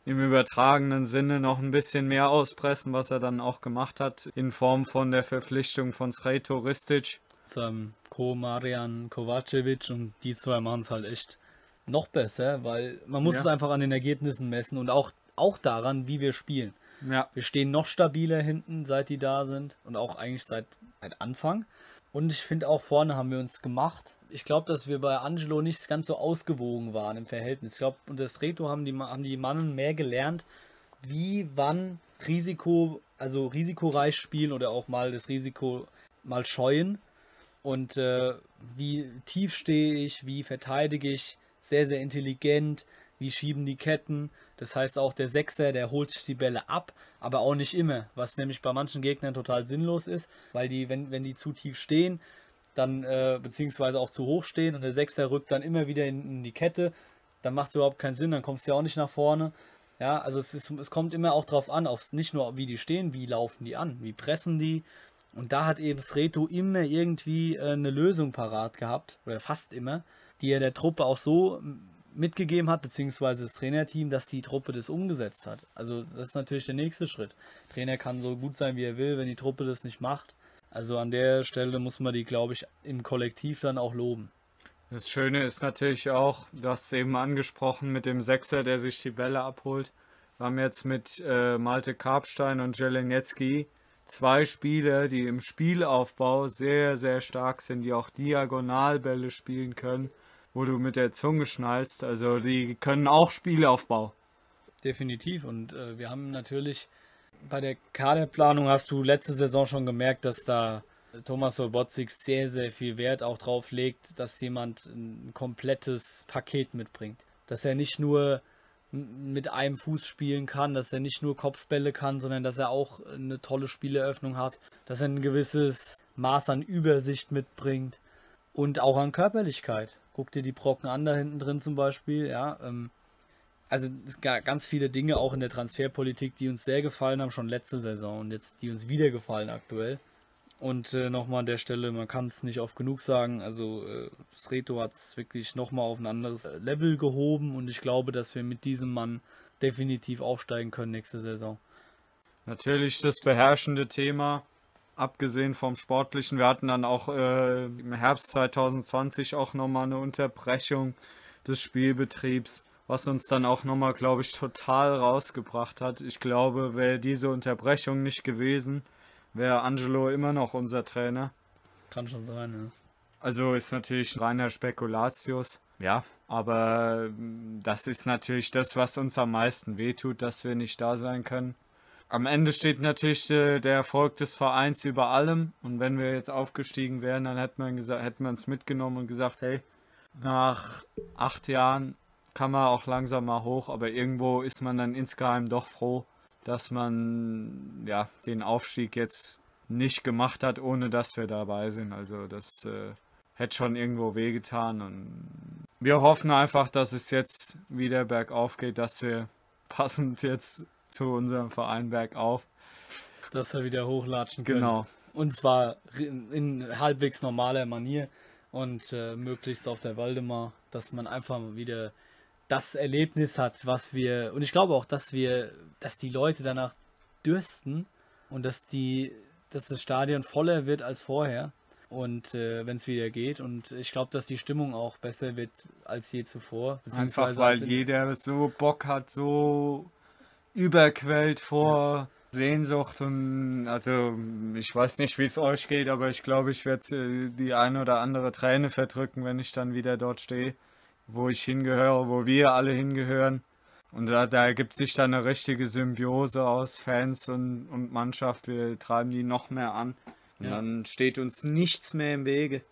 im übertragenen Sinne noch ein bisschen mehr auspressen, was er dann auch gemacht hat, in Form von der Verpflichtung von Sreto Ristic. Zum Co. Marian Kovacevic und die zwei machen es halt echt noch besser, weil man muss ja. es einfach an den Ergebnissen messen und auch, auch daran, wie wir spielen. Ja. Wir stehen noch stabiler hinten, seit die da sind und auch eigentlich seit, seit Anfang. Und ich finde auch vorne haben wir uns gemacht. Ich glaube, dass wir bei Angelo nicht ganz so ausgewogen waren im Verhältnis. Ich glaube, unter Streto haben die, haben die Mannen mehr gelernt, wie, wann Risiko, also risikoreich spielen oder auch mal das Risiko mal scheuen. Und äh, wie tief stehe ich, wie verteidige ich, sehr, sehr intelligent, wie schieben die Ketten. Das heißt auch der Sechser, der holt sich die Bälle ab, aber auch nicht immer, was nämlich bei manchen Gegnern total sinnlos ist, weil die, wenn, wenn die zu tief stehen, dann äh, beziehungsweise auch zu hoch stehen und der Sechser rückt dann immer wieder in, in die Kette, dann macht es überhaupt keinen Sinn, dann kommst du ja auch nicht nach vorne. Ja, also es, ist, es kommt immer auch drauf an, aufs, nicht nur wie die stehen, wie laufen die an, wie pressen die. Und da hat eben Sreto immer irgendwie äh, eine Lösung parat gehabt, oder fast immer, die er der Truppe auch so mitgegeben hat, beziehungsweise das Trainerteam, dass die Truppe das umgesetzt hat. Also das ist natürlich der nächste Schritt. Trainer kann so gut sein, wie er will, wenn die Truppe das nicht macht. Also an der Stelle muss man die, glaube ich, im Kollektiv dann auch loben. Das Schöne ist natürlich auch, du hast es eben angesprochen, mit dem Sechser, der sich die Bälle abholt. Wir haben jetzt mit äh, Malte Karpstein und Jelenetski zwei Spieler, die im Spielaufbau sehr, sehr stark sind, die auch Diagonalbälle spielen können wo du mit der Zunge schnallst. Also die können auch Spielaufbau. Definitiv. Und äh, wir haben natürlich bei der Kaderplanung hast du letzte Saison schon gemerkt, dass da Thomas Solbotzik sehr, sehr viel Wert auch drauf legt, dass jemand ein komplettes Paket mitbringt. Dass er nicht nur mit einem Fuß spielen kann, dass er nicht nur Kopfbälle kann, sondern dass er auch eine tolle Spieleröffnung hat, dass er ein gewisses Maß an Übersicht mitbringt und auch an Körperlichkeit. Guck dir die Brocken an da hinten drin zum Beispiel, ja. Ähm, also es gab ganz viele Dinge auch in der Transferpolitik, die uns sehr gefallen haben, schon letzte Saison und jetzt die uns wieder gefallen aktuell. Und äh, nochmal an der Stelle, man kann es nicht oft genug sagen, also äh, Sreto hat es wirklich nochmal auf ein anderes Level gehoben und ich glaube, dass wir mit diesem Mann definitiv aufsteigen können nächste Saison. Natürlich das beherrschende Thema, abgesehen vom Sportlichen. Wir hatten dann auch äh, im Herbst 2020 auch nochmal eine Unterbrechung des Spielbetriebs, was uns dann auch nochmal, glaube ich, total rausgebracht hat. Ich glaube, wäre diese Unterbrechung nicht gewesen, wäre Angelo immer noch unser Trainer. Kann schon sein, ja. Also ist natürlich reiner Spekulatius, ja, aber mm, das ist natürlich das, was uns am meisten wehtut, dass wir nicht da sein können. Am Ende steht natürlich äh, der Erfolg des Vereins über allem und wenn wir jetzt aufgestiegen wären, dann hätten wir, gesagt, hätten wir uns mitgenommen und gesagt, hey, nach acht Jahren kann man auch langsam mal hoch, aber irgendwo ist man dann insgeheim doch froh, dass man ja den Aufstieg jetzt nicht gemacht hat, ohne dass wir dabei sind. Also das äh, hätte schon irgendwo wehgetan und wir hoffen einfach, dass es jetzt wieder bergauf geht, dass wir passend jetzt zu unserem Verein bergauf, dass wir wieder hochlatschen können. Genau. Und zwar in halbwegs normaler Manier und äh, möglichst auf der Waldemar, dass man einfach wieder das Erlebnis hat, was wir und ich glaube auch, dass wir, dass die Leute danach dürsten und dass die, dass das Stadion voller wird als vorher und äh, wenn es wieder geht und ich glaube, dass die Stimmung auch besser wird als je zuvor. Einfach weil jeder so Bock hat, so überquellt vor Sehnsucht und also ich weiß nicht, wie es euch geht, aber ich glaube, ich werde äh, die eine oder andere Träne verdrücken, wenn ich dann wieder dort stehe wo ich hingehöre, wo wir alle hingehören. Und da, da ergibt sich dann eine richtige Symbiose aus Fans und, und Mannschaft. Wir treiben die noch mehr an. Und ja. dann steht uns nichts mehr im Wege.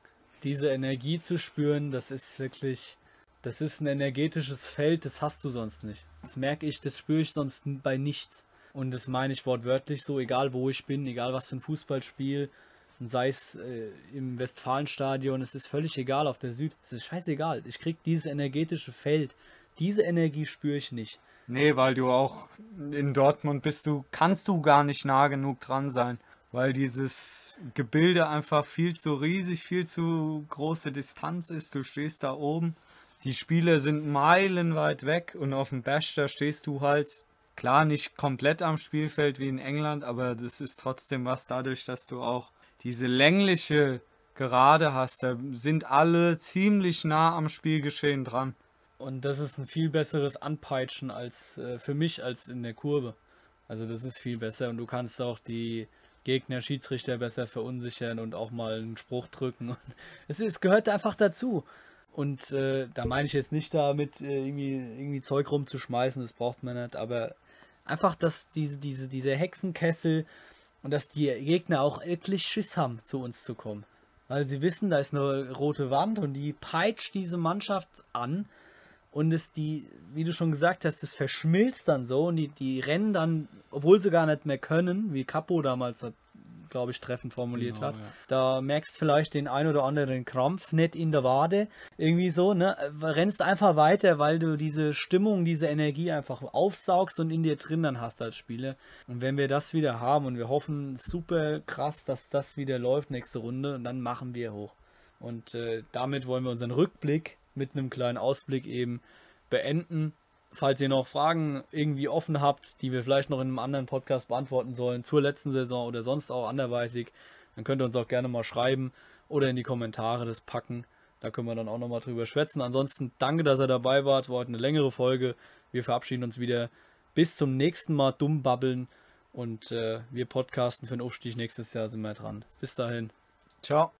Diese Energie zu spüren, das ist wirklich, das ist ein energetisches Feld, das hast du sonst nicht. Das merke ich, das spüre ich sonst bei nichts. Und das meine ich wortwörtlich so, egal wo ich bin, egal was für ein Fußballspiel, und sei es äh, im Westfalenstadion, es ist völlig egal auf der Süd. Es ist scheißegal. Ich krieg dieses energetische Feld. Diese Energie spüre ich nicht. Nee, weil du auch in Dortmund bist du, kannst du gar nicht nah genug dran sein. Weil dieses Gebilde einfach viel zu riesig, viel zu große Distanz ist. Du stehst da oben. Die Spieler sind meilenweit weg und auf dem Bash, da stehst du halt klar nicht komplett am Spielfeld wie in England, aber das ist trotzdem was dadurch, dass du auch diese längliche Gerade hast, da sind alle ziemlich nah am Spielgeschehen dran. Und das ist ein viel besseres Anpeitschen als äh, für mich als in der Kurve. Also das ist viel besser und du kannst auch die Gegner, Schiedsrichter besser verunsichern und auch mal einen Spruch drücken. es, es gehört einfach dazu. Und äh, da meine ich jetzt nicht damit, äh, irgendwie, irgendwie Zeug rumzuschmeißen, das braucht man nicht, aber einfach, dass diese, diese, dieser Hexenkessel und dass die Gegner auch wirklich Schiss haben, zu uns zu kommen. Weil sie wissen, da ist eine rote Wand und die peitscht diese Mannschaft an. Und es die, wie du schon gesagt hast, das verschmilzt dann so und die, die rennen dann, obwohl sie gar nicht mehr können, wie Capo damals glaube ich, treffend formuliert genau, hat. Ja. Da merkst du vielleicht den ein oder anderen Krampf nicht in der Wade. Irgendwie so, ne? Rennst einfach weiter, weil du diese Stimmung, diese Energie einfach aufsaugst und in dir drin dann hast als Spieler. Und wenn wir das wieder haben und wir hoffen super krass, dass das wieder läuft nächste Runde, und dann machen wir hoch. Und äh, damit wollen wir unseren Rückblick mit einem kleinen Ausblick eben beenden. Falls ihr noch Fragen irgendwie offen habt, die wir vielleicht noch in einem anderen Podcast beantworten sollen, zur letzten Saison oder sonst auch anderweitig, dann könnt ihr uns auch gerne mal schreiben oder in die Kommentare das packen. Da können wir dann auch nochmal drüber schwätzen. Ansonsten danke, dass ihr dabei wart. War heute eine längere Folge. Wir verabschieden uns wieder. Bis zum nächsten Mal dumm babbeln. Und äh, wir podcasten für den Aufstieg nächstes Jahr sind wir dran. Bis dahin. Ciao.